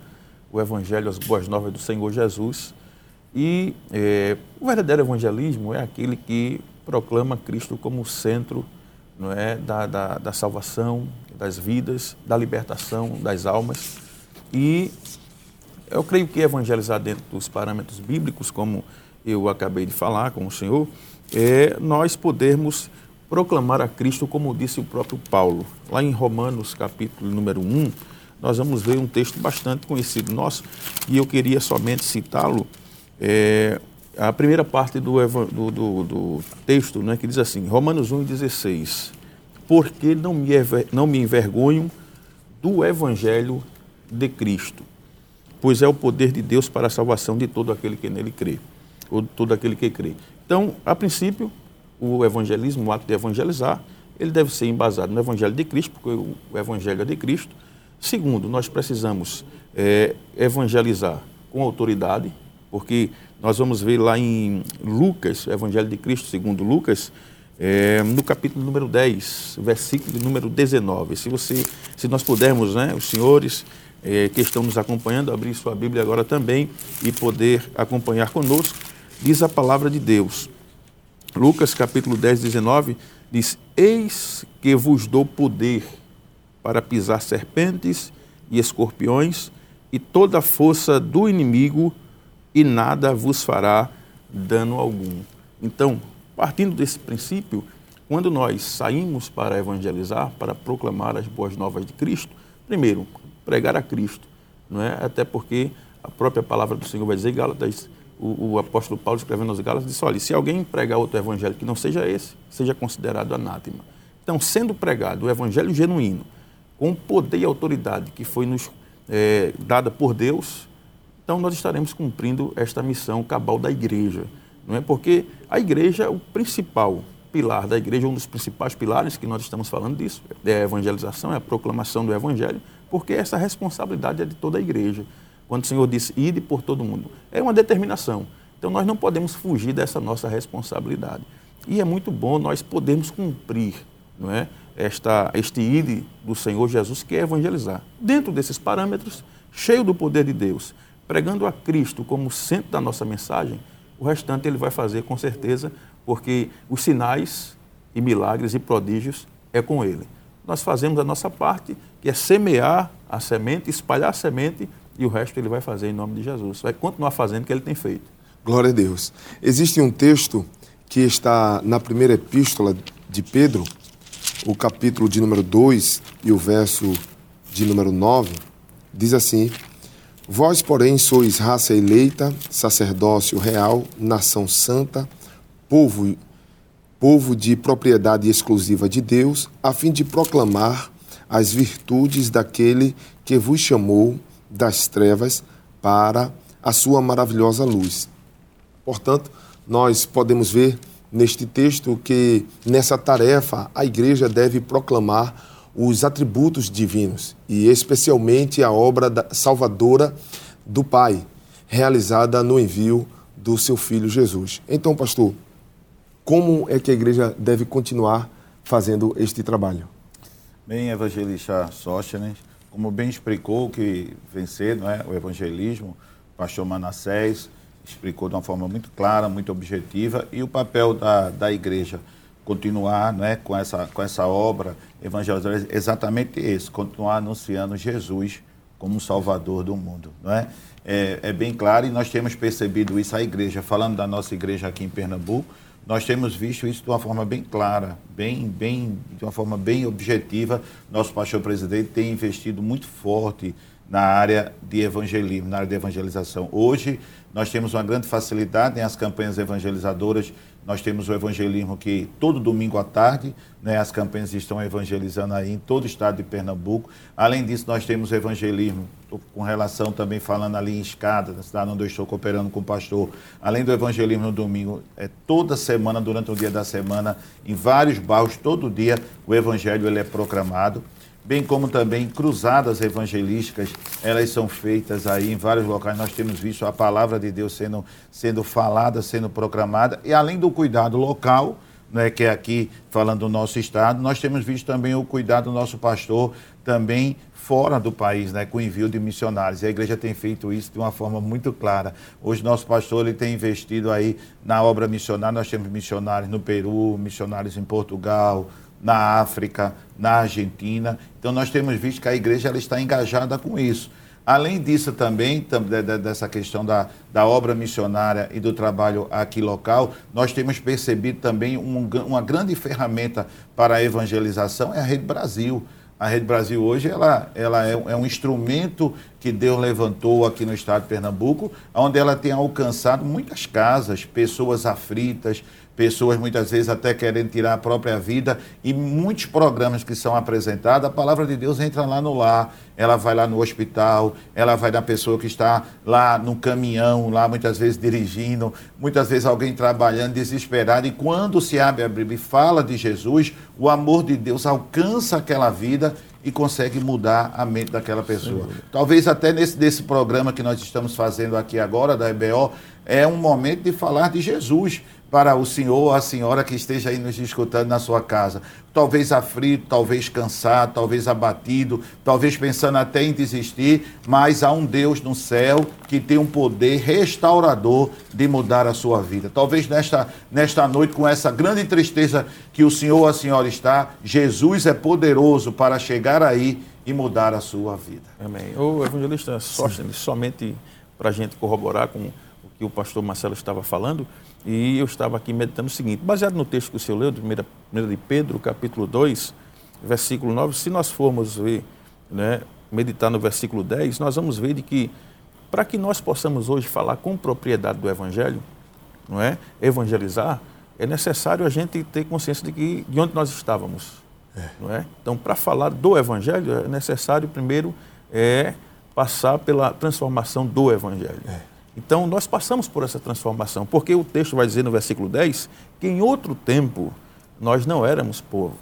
o evangelho, as boas novas do Senhor Jesus. E é, o verdadeiro evangelismo é aquele que proclama Cristo como o centro não é, da, da, da salvação, das vidas, da libertação das almas. E eu creio que evangelizar dentro dos parâmetros bíblicos, como eu acabei de falar com o senhor, é nós podermos proclamar a Cristo, como disse o próprio Paulo. Lá em Romanos, capítulo número 1, nós vamos ver um texto bastante conhecido nosso, e eu queria somente citá-lo. É, a primeira parte do, do, do, do texto, né, que diz assim, Romanos 1,16, porque não me, não me envergonho do evangelho de Cristo, pois é o poder de Deus para a salvação de todo aquele que nele crê, ou todo aquele que crê. Então, a princípio, o evangelismo, o ato de evangelizar, ele deve ser embasado no Evangelho de Cristo, porque o Evangelho é de Cristo. Segundo, nós precisamos é, evangelizar com autoridade, porque nós vamos ver lá em Lucas, Evangelho de Cristo segundo Lucas, é, no capítulo número 10, versículo número 19. Se, você, se nós pudermos, né, os senhores é, que estão nos acompanhando, abrir sua Bíblia agora também e poder acompanhar conosco, diz a palavra de Deus. Lucas capítulo 10, 19, diz: Eis que vos dou poder para pisar serpentes e escorpiões e toda a força do inimigo, e nada vos fará dano algum. Então, Partindo desse princípio, quando nós saímos para evangelizar, para proclamar as boas novas de Cristo, primeiro, pregar a Cristo, não é? Até porque a própria palavra do Senhor vai dizer, Gálatas, o, o apóstolo Paulo escrevendo aos Gálatas disse: olha, se alguém pregar outro evangelho que não seja esse, seja considerado anátema. Então, sendo pregado o evangelho genuíno, com o poder e autoridade que foi nos é, dada por Deus, então nós estaremos cumprindo esta missão cabal da igreja não é? Porque a igreja, o principal pilar da igreja, um dos principais pilares que nós estamos falando disso, é a evangelização, é a proclamação do evangelho, porque essa responsabilidade é de toda a igreja. Quando o Senhor disse, ide por todo mundo, é uma determinação. Então nós não podemos fugir dessa nossa responsabilidade. E é muito bom nós podermos cumprir, não é? Esta, este ide do Senhor Jesus, que é evangelizar. Dentro desses parâmetros, cheio do poder de Deus, pregando a Cristo como centro da nossa mensagem, o restante ele vai fazer com certeza, porque os sinais e milagres e prodígios é com ele. Nós fazemos a nossa parte, que é semear a semente, espalhar a semente, e o resto ele vai fazer em nome de Jesus. Vai continuar fazendo o que ele tem feito. Glória a Deus. Existe um texto que está na primeira epístola de Pedro, o capítulo de número 2 e o verso de número 9, diz assim: Vós, porém, sois raça eleita, sacerdócio real, nação santa, povo, povo de propriedade exclusiva de Deus, a fim de proclamar as virtudes daquele que vos chamou das trevas para a sua maravilhosa luz. Portanto, nós podemos ver neste texto que nessa tarefa a igreja deve proclamar os atributos divinos e especialmente a obra salvadora do Pai, realizada no envio do seu filho Jesus. Então, pastor, como é que a igreja deve continuar fazendo este trabalho? Bem, evangelista Sóstenes, como bem explicou que vencer não é, o evangelismo, o pastor Manassés explicou de uma forma muito clara, muito objetiva, e o papel da, da igreja continuar né, com, essa, com essa obra evangelizadora é exatamente esse, continuar anunciando Jesus como Salvador do mundo. Não é? É, é bem claro e nós temos percebido isso, a igreja, falando da nossa igreja aqui em Pernambuco, nós temos visto isso de uma forma bem clara, bem, bem, de uma forma bem objetiva. Nosso pastor presidente tem investido muito forte na área de evangelismo, na área de evangelização. Hoje, nós temos uma grande facilidade nas campanhas evangelizadoras nós temos o evangelismo que todo domingo à tarde, né, as campanhas estão evangelizando aí em todo o estado de Pernambuco. Além disso, nós temos o evangelismo com relação também falando ali em Escada, na cidade onde eu estou cooperando com o pastor. Além do evangelismo no domingo, é toda semana, durante o dia da semana, em vários bairros, todo dia, o evangelho ele é proclamado bem como também cruzadas evangelísticas, elas são feitas aí em vários locais. Nós temos visto a palavra de Deus sendo, sendo falada, sendo proclamada, e além do cuidado local, né, que é aqui falando do nosso estado, nós temos visto também o cuidado do nosso pastor também fora do país, né, com envio de missionários. E a igreja tem feito isso de uma forma muito clara. Hoje nosso pastor ele tem investido aí na obra missionária. Nós temos missionários no Peru, missionários em Portugal, na África, na Argentina. Então nós temos visto que a igreja ela está engajada com isso. Além disso também, dessa questão da, da obra missionária e do trabalho aqui local, nós temos percebido também um, uma grande ferramenta para a evangelização é a Rede Brasil. A Rede Brasil hoje ela, ela é, é um instrumento que Deus levantou aqui no estado de Pernambuco, onde ela tem alcançado muitas casas, pessoas aflitas, pessoas muitas vezes até querendo tirar a própria vida, e muitos programas que são apresentados, a palavra de Deus entra lá no lar, ela vai lá no hospital, ela vai na pessoa que está lá no caminhão, lá muitas vezes dirigindo, muitas vezes alguém trabalhando desesperado, e quando se abre a Bíblia e fala de Jesus, o amor de Deus alcança aquela vida e consegue mudar a mente daquela pessoa. Talvez até nesse desse programa que nós estamos fazendo aqui agora, da EBO, é um momento de falar de Jesus para o senhor ou a senhora que esteja aí nos escutando na sua casa. Talvez aflito, talvez cansado, talvez abatido, talvez pensando até em desistir, mas há um Deus no céu que tem um poder restaurador de mudar a sua vida. Talvez nesta, nesta noite, com essa grande tristeza que o senhor ou a senhora está, Jesus é poderoso para chegar aí e mudar a sua vida. Amém. O evangelista Sóstenes, somente para a gente corroborar com o que o pastor Marcelo estava falando, e eu estava aqui meditando o seguinte, baseado no texto que o senhor leu, de 1 de Pedro, capítulo 2, versículo 9, se nós formos ver, né, meditar no versículo 10, nós vamos ver de que para que nós possamos hoje falar com propriedade do Evangelho, não é? evangelizar, é necessário a gente ter consciência de, que, de onde nós estávamos. É. Não é? Então, para falar do Evangelho, é necessário primeiro é, passar pela transformação do Evangelho. É. Então, nós passamos por essa transformação, porque o texto vai dizer no versículo 10 que em outro tempo nós não éramos povo,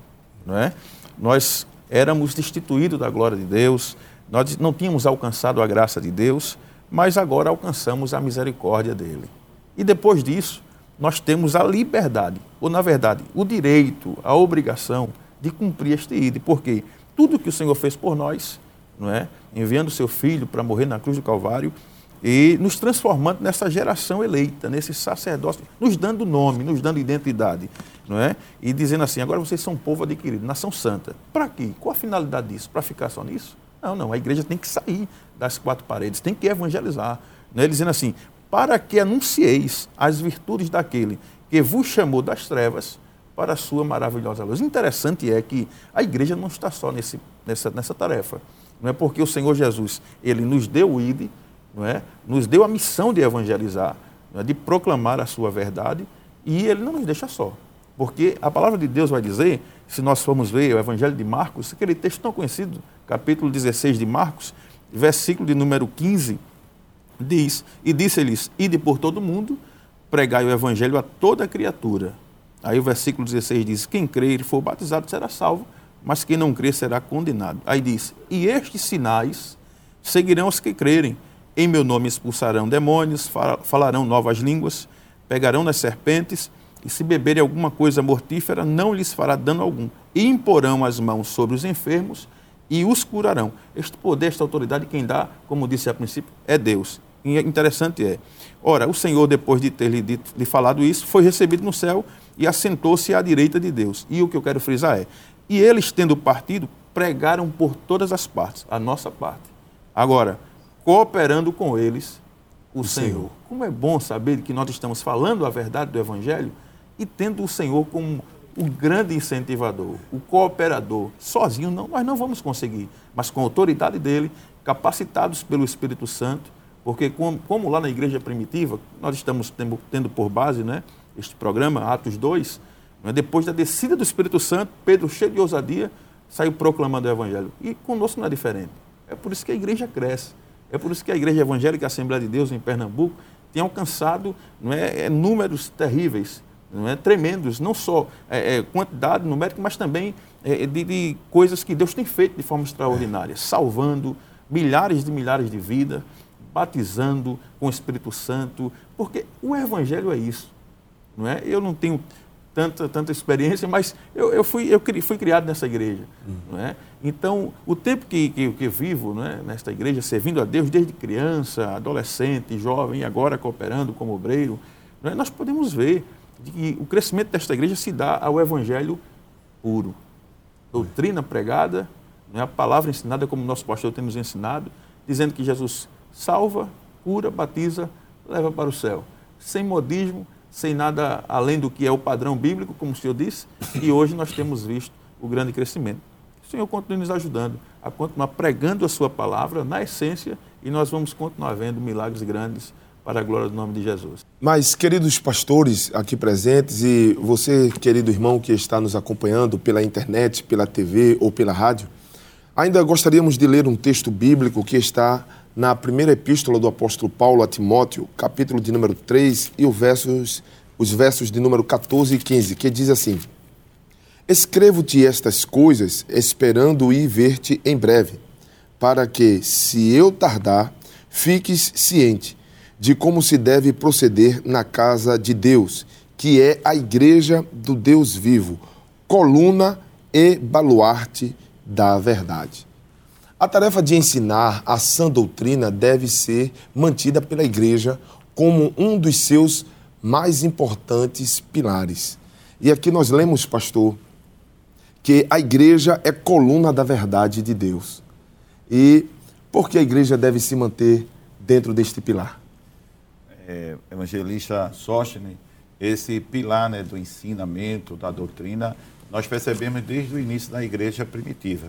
não é? Nós éramos destituídos da glória de Deus, nós não tínhamos alcançado a graça de Deus, mas agora alcançamos a misericórdia dele. E depois disso, nós temos a liberdade, ou na verdade, o direito, a obrigação de cumprir este ide, porque tudo que o Senhor fez por nós, não é? Enviando seu filho para morrer na cruz do Calvário, e nos transformando nessa geração eleita, nesse sacerdócio, nos dando nome, nos dando identidade, não é? E dizendo assim, agora vocês são povo adquirido, nação santa. Para quê? Qual a finalidade disso? Para ficar só nisso? Não, não, a igreja tem que sair das quatro paredes, tem que evangelizar. Né? Dizendo assim, para que anuncieis as virtudes daquele que vos chamou das trevas para a sua maravilhosa luz. Interessante é que a igreja não está só nesse, nessa, nessa tarefa. Não é porque o Senhor Jesus, ele nos deu o ID, não é? nos deu a missão de evangelizar, é? de proclamar a sua verdade, e ele não nos deixa só. Porque a palavra de Deus vai dizer, se nós formos ver o Evangelho de Marcos, aquele texto tão conhecido, capítulo 16 de Marcos, versículo de número 15, diz: E disse-lhes: Ide por todo mundo, pregai o Evangelho a toda criatura. Aí o versículo 16 diz: Quem crer e for batizado será salvo, mas quem não crer será condenado. Aí diz: E estes sinais seguirão os que crerem em meu nome expulsarão demônios, falarão novas línguas, pegarão nas serpentes, e se beberem alguma coisa mortífera, não lhes fará dano algum. E imporão as mãos sobre os enfermos e os curarão. Este poder, esta autoridade, quem dá, como disse a princípio, é Deus. E interessante é, ora, o Senhor, depois de ter lhe, dito, lhe falado isso, foi recebido no céu e assentou-se à direita de Deus. E o que eu quero frisar é, e eles, tendo partido, pregaram por todas as partes, a nossa parte. Agora, cooperando com eles o, o Senhor. Senhor. Como é bom saber que nós estamos falando a verdade do Evangelho e tendo o Senhor como o grande incentivador, o cooperador. Sozinho não, nós não vamos conseguir, mas com a autoridade dele, capacitados pelo Espírito Santo, porque como, como lá na igreja primitiva, nós estamos tendo, tendo por base né, este programa, Atos 2, né, depois da descida do Espírito Santo, Pedro, cheio de ousadia, saiu proclamando o Evangelho. E conosco não é diferente. É por isso que a igreja cresce. É por isso que a Igreja Evangélica Assembleia de Deus em Pernambuco tem alcançado não é, é números terríveis, não é, tremendos, não só é, é, quantidade numérica, mas também é, de, de, coisas que Deus tem feito de forma extraordinária, salvando milhares de milhares de vidas, batizando com o Espírito Santo, porque o Evangelho é isso. Não é? Eu não tenho tanta, tanta experiência, mas eu, eu, fui, eu fui criado nessa igreja. Uhum. Não é? Então, o tempo que, que, que vivo é, nesta igreja, servindo a Deus desde criança, adolescente, jovem e agora cooperando como obreiro, é? nós podemos ver que o crescimento desta igreja se dá ao evangelho puro. Doutrina pregada, é? a palavra ensinada como nosso pastor tem nos ensinado, dizendo que Jesus salva, cura, batiza, leva para o céu. Sem modismo, sem nada além do que é o padrão bíblico, como o senhor disse, e hoje nós temos visto o grande crescimento. O Senhor continue nos ajudando a continuar pregando a sua palavra na essência e nós vamos continuar vendo milagres grandes para a glória do nome de Jesus. Mas, queridos pastores aqui presentes e você, querido irmão que está nos acompanhando pela internet, pela TV ou pela rádio, ainda gostaríamos de ler um texto bíblico que está na primeira epístola do apóstolo Paulo a Timóteo, capítulo de número 3 e os versos, os versos de número 14 e 15, que diz assim: Escrevo-te estas coisas, esperando ir ver-te em breve, para que, se eu tardar, fiques ciente de como se deve proceder na casa de Deus, que é a igreja do Deus vivo, coluna e baluarte da verdade. A tarefa de ensinar a sã doutrina deve ser mantida pela igreja como um dos seus mais importantes pilares. E aqui nós lemos, pastor, que a igreja é coluna da verdade de Deus. E por que a igreja deve se manter dentro deste pilar? É, evangelista Sóstenes, esse pilar né, do ensinamento, da doutrina, nós percebemos desde o início da igreja primitiva.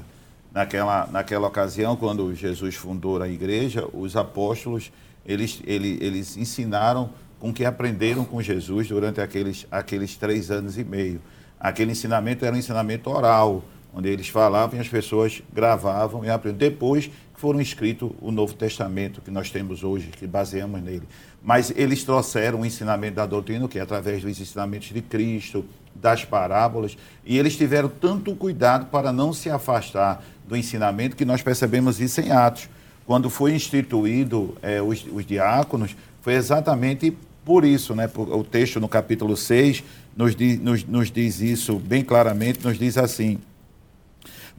Naquela, naquela ocasião, quando Jesus fundou a igreja, os apóstolos, eles, eles, eles ensinaram com que aprenderam com Jesus durante aqueles, aqueles três anos e meio. Aquele ensinamento era um ensinamento oral, onde eles falavam e as pessoas gravavam e aprendiam. Depois que foram escrito o Novo Testamento que nós temos hoje, que baseamos nele. Mas eles trouxeram o ensinamento da doutrina, que é através dos ensinamentos de Cristo, das parábolas, e eles tiveram tanto cuidado para não se afastar do ensinamento que nós percebemos isso em Atos. Quando foi instituído é, os, os diáconos, foi exatamente por isso, né? O texto no capítulo 6 nos nos, nos diz isso bem claramente, nos diz assim.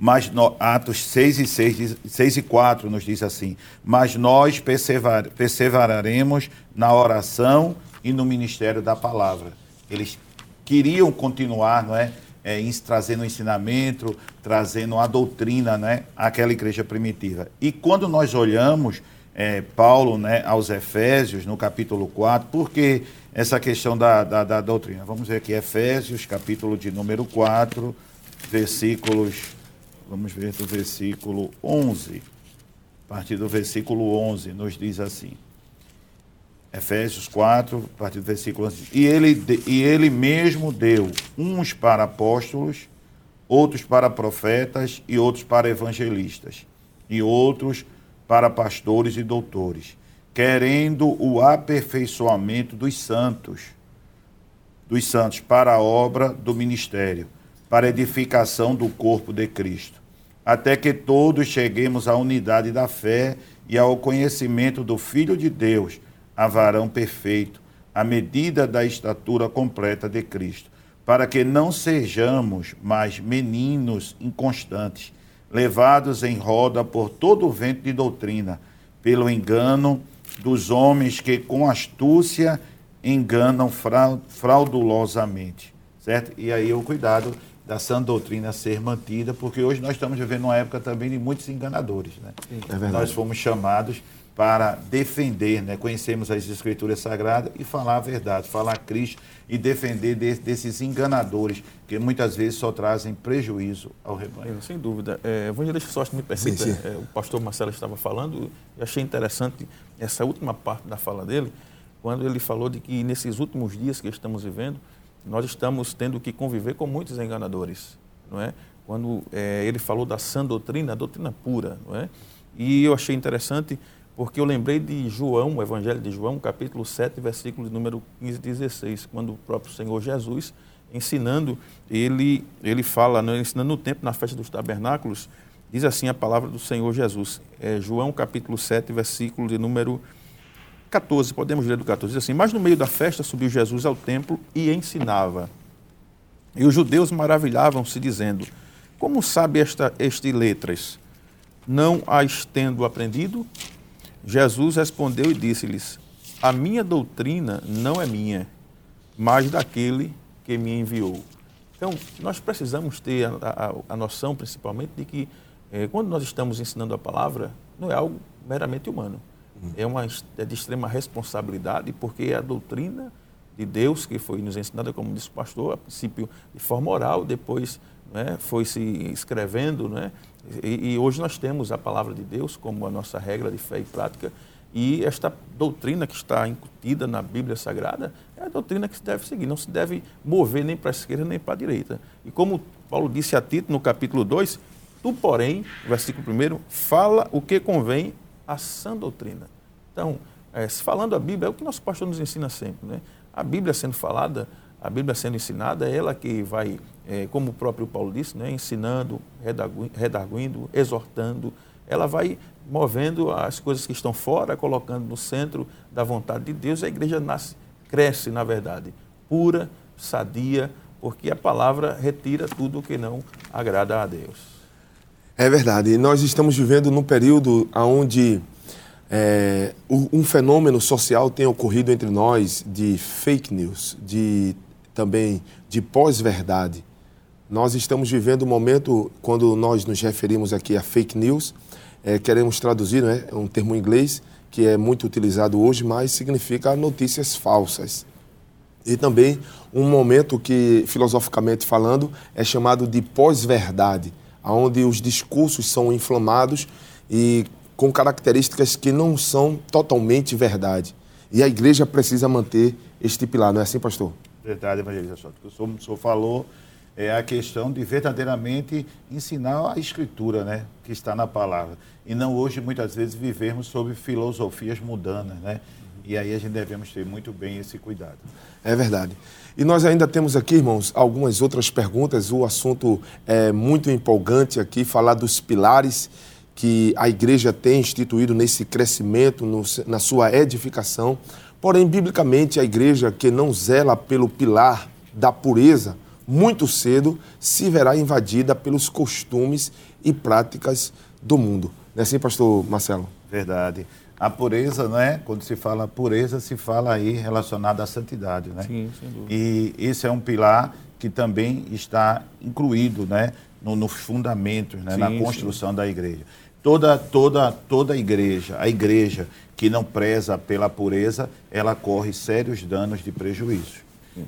Mas no, Atos 6 e, 6, 6 e 4 nos diz assim: Mas nós perseverar, perseveraremos na oração e no ministério da palavra. Eles queriam continuar, não é? É, trazendo ensinamento, trazendo a doutrina, né, àquela igreja primitiva. E quando nós olhamos é, Paulo né, aos Efésios, no capítulo 4, porque essa questão da, da, da, doutrina? Vamos ver aqui, Efésios, capítulo de número 4, versículos, vamos ver do versículo 11. A partir do versículo 11, nos diz assim. Efésios 4, a partir do versículo 11. E ele, e ele mesmo deu uns para apóstolos, outros para profetas e outros para evangelistas, e outros para pastores e doutores, querendo o aperfeiçoamento dos santos, dos santos para a obra do ministério, para a edificação do corpo de Cristo, até que todos cheguemos à unidade da fé e ao conhecimento do Filho de Deus, a varão perfeito, à medida da estatura completa de Cristo, para que não sejamos mais meninos inconstantes, levados em roda por todo o vento de doutrina, pelo engano dos homens que com astúcia enganam fraudulosamente, certo? E aí o cuidado da sã doutrina ser mantida, porque hoje nós estamos vivendo uma época também de muitos enganadores, né? É nós fomos chamados para defender, né? conhecemos as escrituras sagradas e falar a verdade, falar a Cristo e defender de, desses enganadores que muitas vezes só trazem prejuízo ao rebanho. sem dúvida. É, evangelista Sócio me permita, é, o pastor Marcelo estava falando, e achei interessante essa última parte da fala dele, quando ele falou de que nesses últimos dias que estamos vivendo, nós estamos tendo que conviver com muitos enganadores, não é? Quando é, ele falou da sã doutrina, a doutrina pura, não é? E eu achei interessante porque eu lembrei de João, o Evangelho de João, capítulo 7, versículo número 15 e 16, quando o próprio Senhor Jesus, ensinando, ele, ele fala, né, ensinando no tempo, na festa dos tabernáculos, diz assim a palavra do Senhor Jesus. É, João, capítulo 7, versículo de número 14, podemos ler do 14, diz assim, mas no meio da festa subiu Jesus ao templo e ensinava. E os judeus maravilhavam-se, dizendo, como sabe esta, este letras? Não as tendo aprendido? Jesus respondeu e disse-lhes: A minha doutrina não é minha, mas daquele que me enviou. Então, nós precisamos ter a, a, a noção, principalmente, de que eh, quando nós estamos ensinando a palavra, não é algo meramente humano. É, uma, é de extrema responsabilidade, porque é a doutrina de Deus que foi nos ensinada, como disse o pastor, a princípio de forma oral, depois né, foi se escrevendo, né, e, e, hoje nós temos a palavra de Deus como a nossa regra de fé e prática, e esta doutrina que está incutida na Bíblia Sagrada é a doutrina que se deve seguir, não se deve mover nem para a esquerda nem para a direita. E como Paulo disse a Tito no capítulo 2, tu, porém, versículo 1, fala o que convém à sã doutrina. Então, é, falando a Bíblia, é o que nosso pastor nos ensina sempre. Né? A Bíblia sendo falada, a Bíblia sendo ensinada, é ela que vai, é, como o próprio Paulo disse, né, ensinando, redarguindo, exortando, ela vai movendo as coisas que estão fora, colocando no centro da vontade de Deus. A igreja nasce, cresce, na verdade, pura, sadia, porque a palavra retira tudo o que não agrada a Deus. É verdade. Nós estamos vivendo num período onde é, um fenômeno social tem ocorrido entre nós de fake news, de também de pós-verdade. Nós estamos vivendo um momento, quando nós nos referimos aqui a fake news, é, queremos traduzir, né, um termo em inglês que é muito utilizado hoje, mas significa notícias falsas. E também um momento que, filosoficamente falando, é chamado de pós-verdade, onde os discursos são inflamados e com características que não são totalmente verdade. E a igreja precisa manter este pilar, não é assim, pastor? Verdade, evangelista. O senhor, o senhor falou é a questão de verdadeiramente ensinar a escritura, né, que está na palavra. E não hoje, muitas vezes, vivermos sobre filosofias mudanas, né? E aí a gente devemos ter muito bem esse cuidado. É verdade. E nós ainda temos aqui, irmãos, algumas outras perguntas. O assunto é muito empolgante aqui, falar dos pilares que a igreja tem instituído nesse crescimento, no, na sua edificação. Porém, biblicamente, a igreja que não zela pelo pilar da pureza, muito cedo se verá invadida pelos costumes e práticas do mundo. Não é assim, pastor Marcelo? Verdade. A pureza, né? Quando se fala pureza, se fala aí relacionada à santidade, né? Sim, sem dúvida. E esse é um pilar que também está incluído, né? No, nos fundamentos, né? Sim, na construção sim. da igreja. Toda, toda, toda igreja, a igreja que não preza pela pureza, ela corre sérios danos de prejuízo.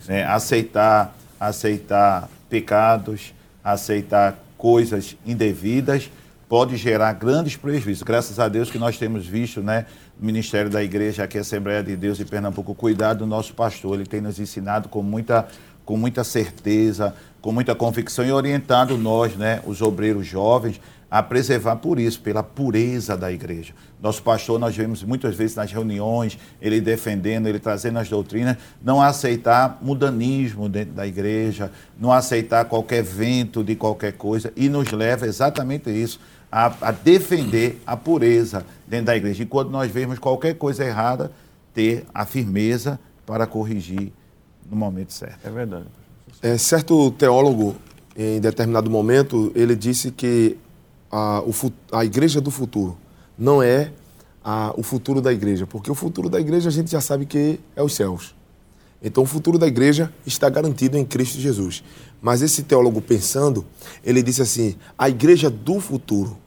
Né? Aceitar, aceitar pecados, aceitar coisas indevidas, pode gerar grandes prejuízos. Graças a Deus que nós temos visto, né, o Ministério da Igreja, aqui a Assembleia de Deus de Pernambuco, cuidar do nosso pastor. Ele tem nos ensinado com muita, com muita certeza, com muita convicção e orientado nós, né, os obreiros jovens, a preservar por isso, pela pureza da igreja. Nosso pastor, nós vemos muitas vezes nas reuniões, ele defendendo, ele trazendo as doutrinas, não aceitar mudanismo dentro da igreja, não aceitar qualquer vento de qualquer coisa, e nos leva exatamente isso, a, a defender a pureza dentro da igreja. E quando nós vemos qualquer coisa errada, ter a firmeza para corrigir no momento certo. É verdade. É, certo teólogo, em determinado momento, ele disse que a, o, a igreja do futuro não é a, o futuro da igreja, porque o futuro da igreja a gente já sabe que é os céus. Então o futuro da igreja está garantido em Cristo Jesus. Mas esse teólogo pensando, ele disse assim: a igreja do futuro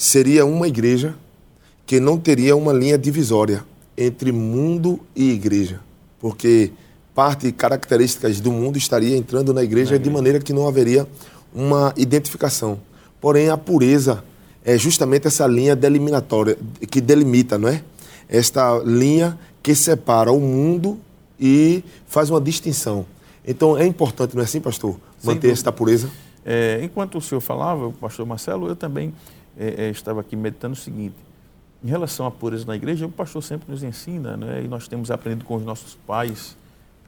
seria uma igreja que não teria uma linha divisória entre mundo e igreja, porque parte características do mundo estaria entrando na igreja, na igreja. de maneira que não haveria uma identificação. Porém, a pureza é justamente essa linha deliminatória que delimita, não é? Esta linha que separa o mundo e faz uma distinção. Então é importante, não é assim, pastor, manter esta pureza? É, enquanto o senhor falava, o pastor Marcelo, eu também é, é, estava aqui meditando o seguinte: em relação à pureza na igreja, o pastor sempre nos ensina, né, e nós temos aprendido com os nossos pais,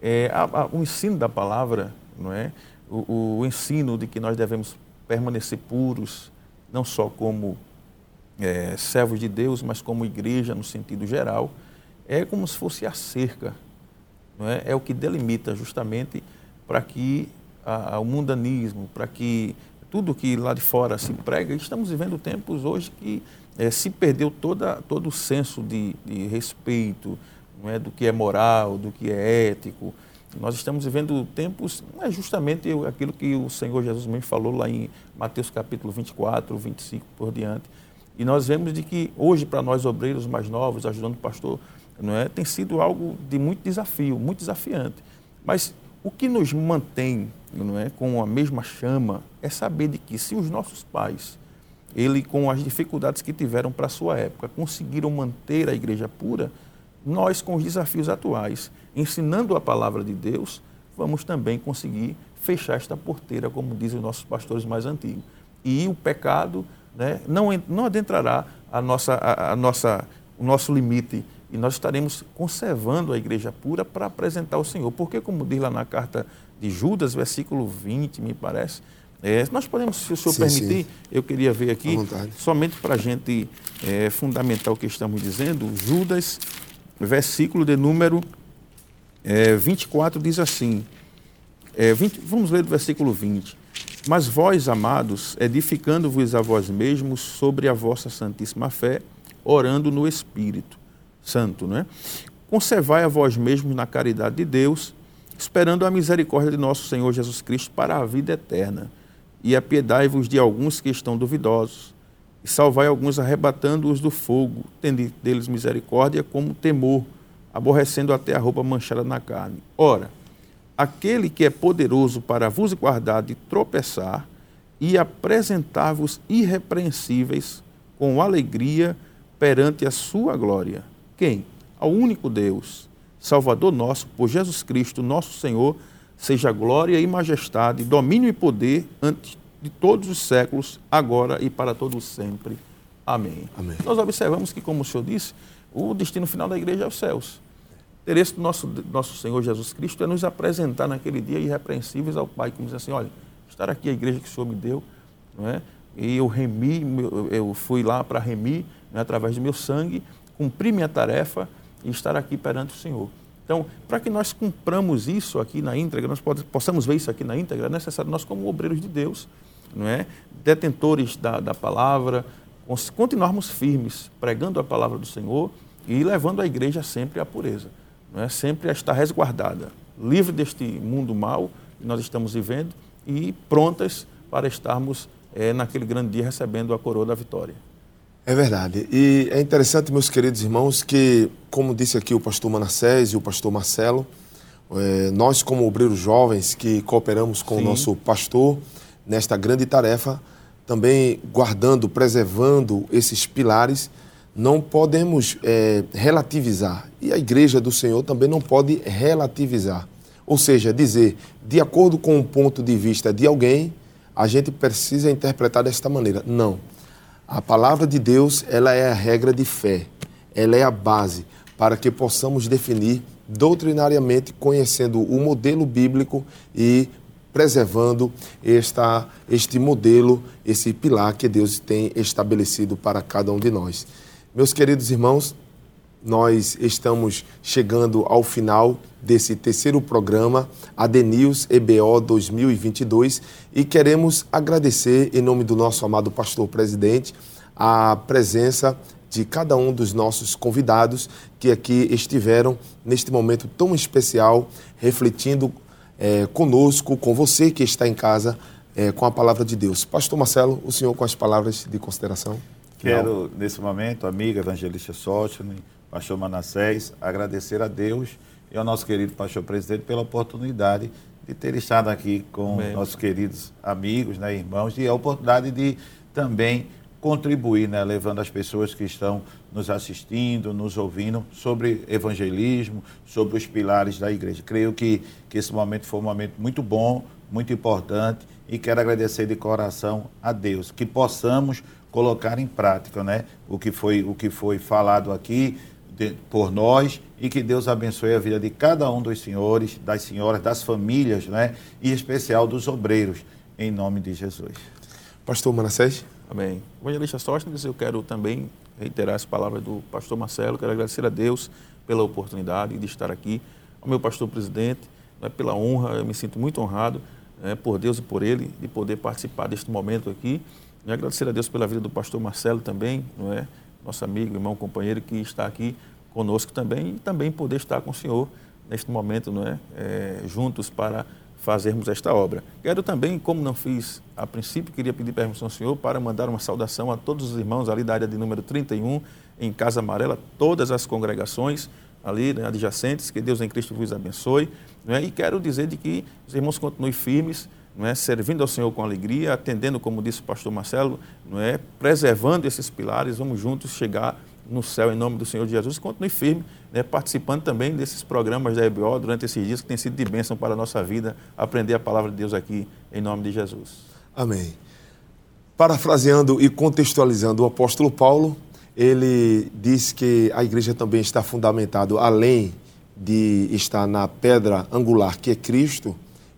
é, a, a, o ensino da palavra, não é? O, o, ensino de que nós devemos permanecer puros, não só como é, servos de Deus, mas como igreja no sentido geral, é como se fosse a cerca, não é? é o que delimita justamente para que a, a, o mundanismo, para que tudo que lá de fora se prega. Estamos vivendo tempos hoje que é, se perdeu toda, todo o senso de, de respeito não é, do que é moral, do que é ético. Nós estamos vivendo tempos, é justamente aquilo que o Senhor Jesus mesmo falou lá em Mateus capítulo 24, 25 por diante. E nós vemos de que hoje, para nós obreiros mais novos, ajudando o pastor, não é, tem sido algo de muito desafio, muito desafiante. Mas o que nos mantém não é, com a mesma chama é saber de que se os nossos pais, ele com as dificuldades que tiveram para a sua época, conseguiram manter a igreja pura, nós com os desafios atuais, ensinando a palavra de Deus, vamos também conseguir fechar esta porteira, como dizem os nossos pastores mais antigos. E o pecado né, não, não adentrará a nossa, a, a nossa, o nosso limite e nós estaremos conservando a igreja pura para apresentar ao Senhor. Porque, como diz lá na carta de Judas, versículo 20, me parece, é, nós podemos, se o senhor sim, permitir, sim. eu queria ver aqui, somente para a gente é, fundamentar o que estamos dizendo, Judas, versículo de número é, 24, diz assim, é, 20, vamos ler do versículo 20. Mas vós, amados, edificando-vos a vós mesmos sobre a vossa santíssima fé, orando no Espírito Santo, não é? Conservai a vós mesmos na caridade de Deus, esperando a misericórdia de nosso Senhor Jesus Cristo para a vida eterna. E apiedai-vos de alguns que estão duvidosos, e salvai alguns arrebatando-os do fogo, tendo deles misericórdia como temor, aborrecendo até a roupa manchada na carne. Ora, aquele que é poderoso para vos guardar de tropeçar e apresentar-vos irrepreensíveis com alegria perante a sua glória. Quem? Ao único Deus, Salvador nosso, por Jesus Cristo, nosso Senhor, seja glória e majestade, domínio e poder antes de todos os séculos, agora e para todos sempre. Amém. Amém. Nós observamos que, como o Senhor disse, o destino final da igreja é os céus. O interesse do nosso, nosso Senhor Jesus Cristo é nos apresentar naquele dia irrepreensíveis ao Pai, como diz assim, olha, estar aqui a igreja que o Senhor me deu, não é? e eu remi, eu fui lá para remir né, através do meu sangue, cumprir minha tarefa e estar aqui perante o Senhor. Então, para que nós cumpramos isso aqui na íntegra, nós possamos ver isso aqui na íntegra, é necessário nós, como obreiros de Deus, não é? detentores da, da palavra, continuarmos firmes, pregando a palavra do Senhor e levando a igreja sempre à pureza, não é? sempre a estar resguardada, livre deste mundo mal que nós estamos vivendo e prontas para estarmos é, naquele grande dia recebendo a coroa da vitória. É verdade. E é interessante, meus queridos irmãos, que, como disse aqui o pastor Manassés e o pastor Marcelo, é, nós, como obreiros jovens que cooperamos com Sim. o nosso pastor nesta grande tarefa, também guardando, preservando esses pilares, não podemos é, relativizar. E a igreja do Senhor também não pode relativizar. Ou seja, dizer, de acordo com o ponto de vista de alguém, a gente precisa interpretar desta maneira. Não. A palavra de Deus, ela é a regra de fé, ela é a base para que possamos definir doutrinariamente, conhecendo o modelo bíblico e preservando esta, este modelo, esse pilar que Deus tem estabelecido para cada um de nós. Meus queridos irmãos, nós estamos chegando ao final desse terceiro programa, ADNews EBO 2022, e queremos agradecer, em nome do nosso amado pastor presidente, a presença de cada um dos nossos convidados que aqui estiveram neste momento tão especial, refletindo é, conosco, com você que está em casa, é, com a palavra de Deus. Pastor Marcelo, o senhor com as palavras de consideração? Quero, nesse momento, amiga evangelista Sótine, pastor Manassés, agradecer a Deus e ao nosso querido pastor presidente pela oportunidade de ter estado aqui com Bem. nossos queridos amigos, né, irmãos, e a oportunidade de também contribuir, né, levando as pessoas que estão nos assistindo, nos ouvindo, sobre evangelismo, sobre os pilares da igreja. Creio que, que esse momento foi um momento muito bom, muito importante, e quero agradecer de coração a Deus, que possamos colocar em prática né, o, que foi, o que foi falado aqui, de, por nós e que Deus abençoe a vida de cada um dos senhores, das senhoras, das famílias, né? E em especial dos obreiros, em nome de Jesus. Pastor Manassés. Amém. Evangelista Sóstenes, eu quero também reiterar as palavras do pastor Marcelo, quero agradecer a Deus pela oportunidade de estar aqui, ao meu pastor presidente, né, pela honra, eu me sinto muito honrado né, por Deus e por ele de poder participar deste momento aqui. E agradecer a Deus pela vida do pastor Marcelo também, não é? Nosso amigo, irmão, companheiro que está aqui conosco também e também poder estar com o Senhor neste momento, não é? é juntos para fazermos esta obra. Quero também, como não fiz a princípio, queria pedir permissão ao Senhor para mandar uma saudação a todos os irmãos ali da área de número 31, em Casa Amarela, todas as congregações ali né, adjacentes, que Deus em Cristo vos abençoe. Né? E quero dizer de que os irmãos continuem firmes, não é, servindo ao Senhor com alegria, atendendo, como disse o pastor Marcelo, não é, preservando esses pilares, vamos juntos chegar no céu em nome do Senhor Jesus. Continue firme, né, participando também desses programas da EBO durante esses dias que tem sido de bênção para a nossa vida, aprender a palavra de Deus aqui em nome de Jesus. Amém. Parafraseando e contextualizando o apóstolo Paulo, ele diz que a igreja também está fundamentada, além de estar na pedra angular que é Cristo,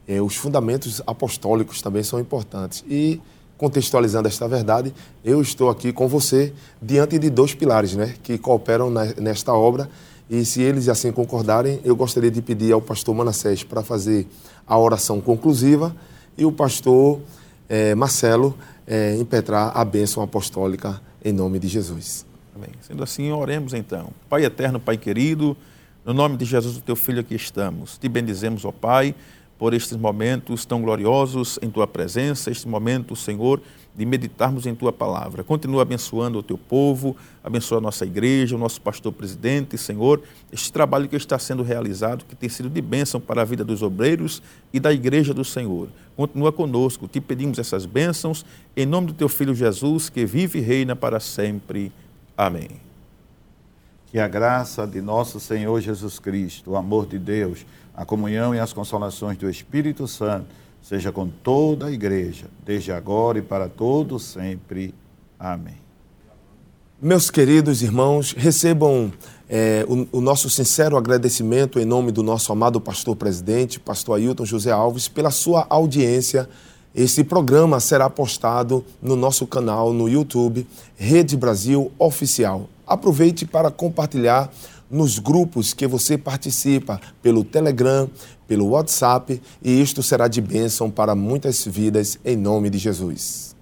é, os fundamentos apostólicos também são importantes. E, contextualizando esta verdade, eu estou aqui com você diante de dois pilares né, que cooperam na, nesta obra. E se eles assim concordarem, eu gostaria de pedir ao pastor Manassés para fazer a oração conclusiva e o pastor é, Marcelo é, impetrar a bênção apostólica em nome de Jesus. Amém. Sendo assim, oremos então. Pai eterno, Pai querido, no nome de Jesus, o teu filho, aqui estamos. Te bendizemos, ó Pai por estes momentos tão gloriosos em tua presença, este momento, Senhor, de meditarmos em tua palavra. Continua abençoando o teu povo, abençoa a nossa igreja, o nosso pastor presidente, Senhor, este trabalho que está sendo realizado, que tem sido de bênção para a vida dos obreiros e da igreja do Senhor. Continua conosco, te pedimos essas bênçãos, em nome do teu filho Jesus, que vive e reina para sempre. Amém. Que a graça de nosso Senhor Jesus Cristo, o amor de Deus, a comunhão e as consolações do Espírito Santo seja com toda a igreja, desde agora e para todos sempre. Amém. Meus queridos irmãos, recebam é, o, o, nosso sincero agradecimento em nome do nosso amado pastor presidente, pastor Ailton José Alves, pela sua audiência. Esse programa será postado no nosso canal no YouTube, Rede Brasil Oficial. Aproveite para compartilhar nos grupos que você participa, pelo Telegram, pelo WhatsApp, e isto será de bênção para muitas vidas, em nome de Jesus.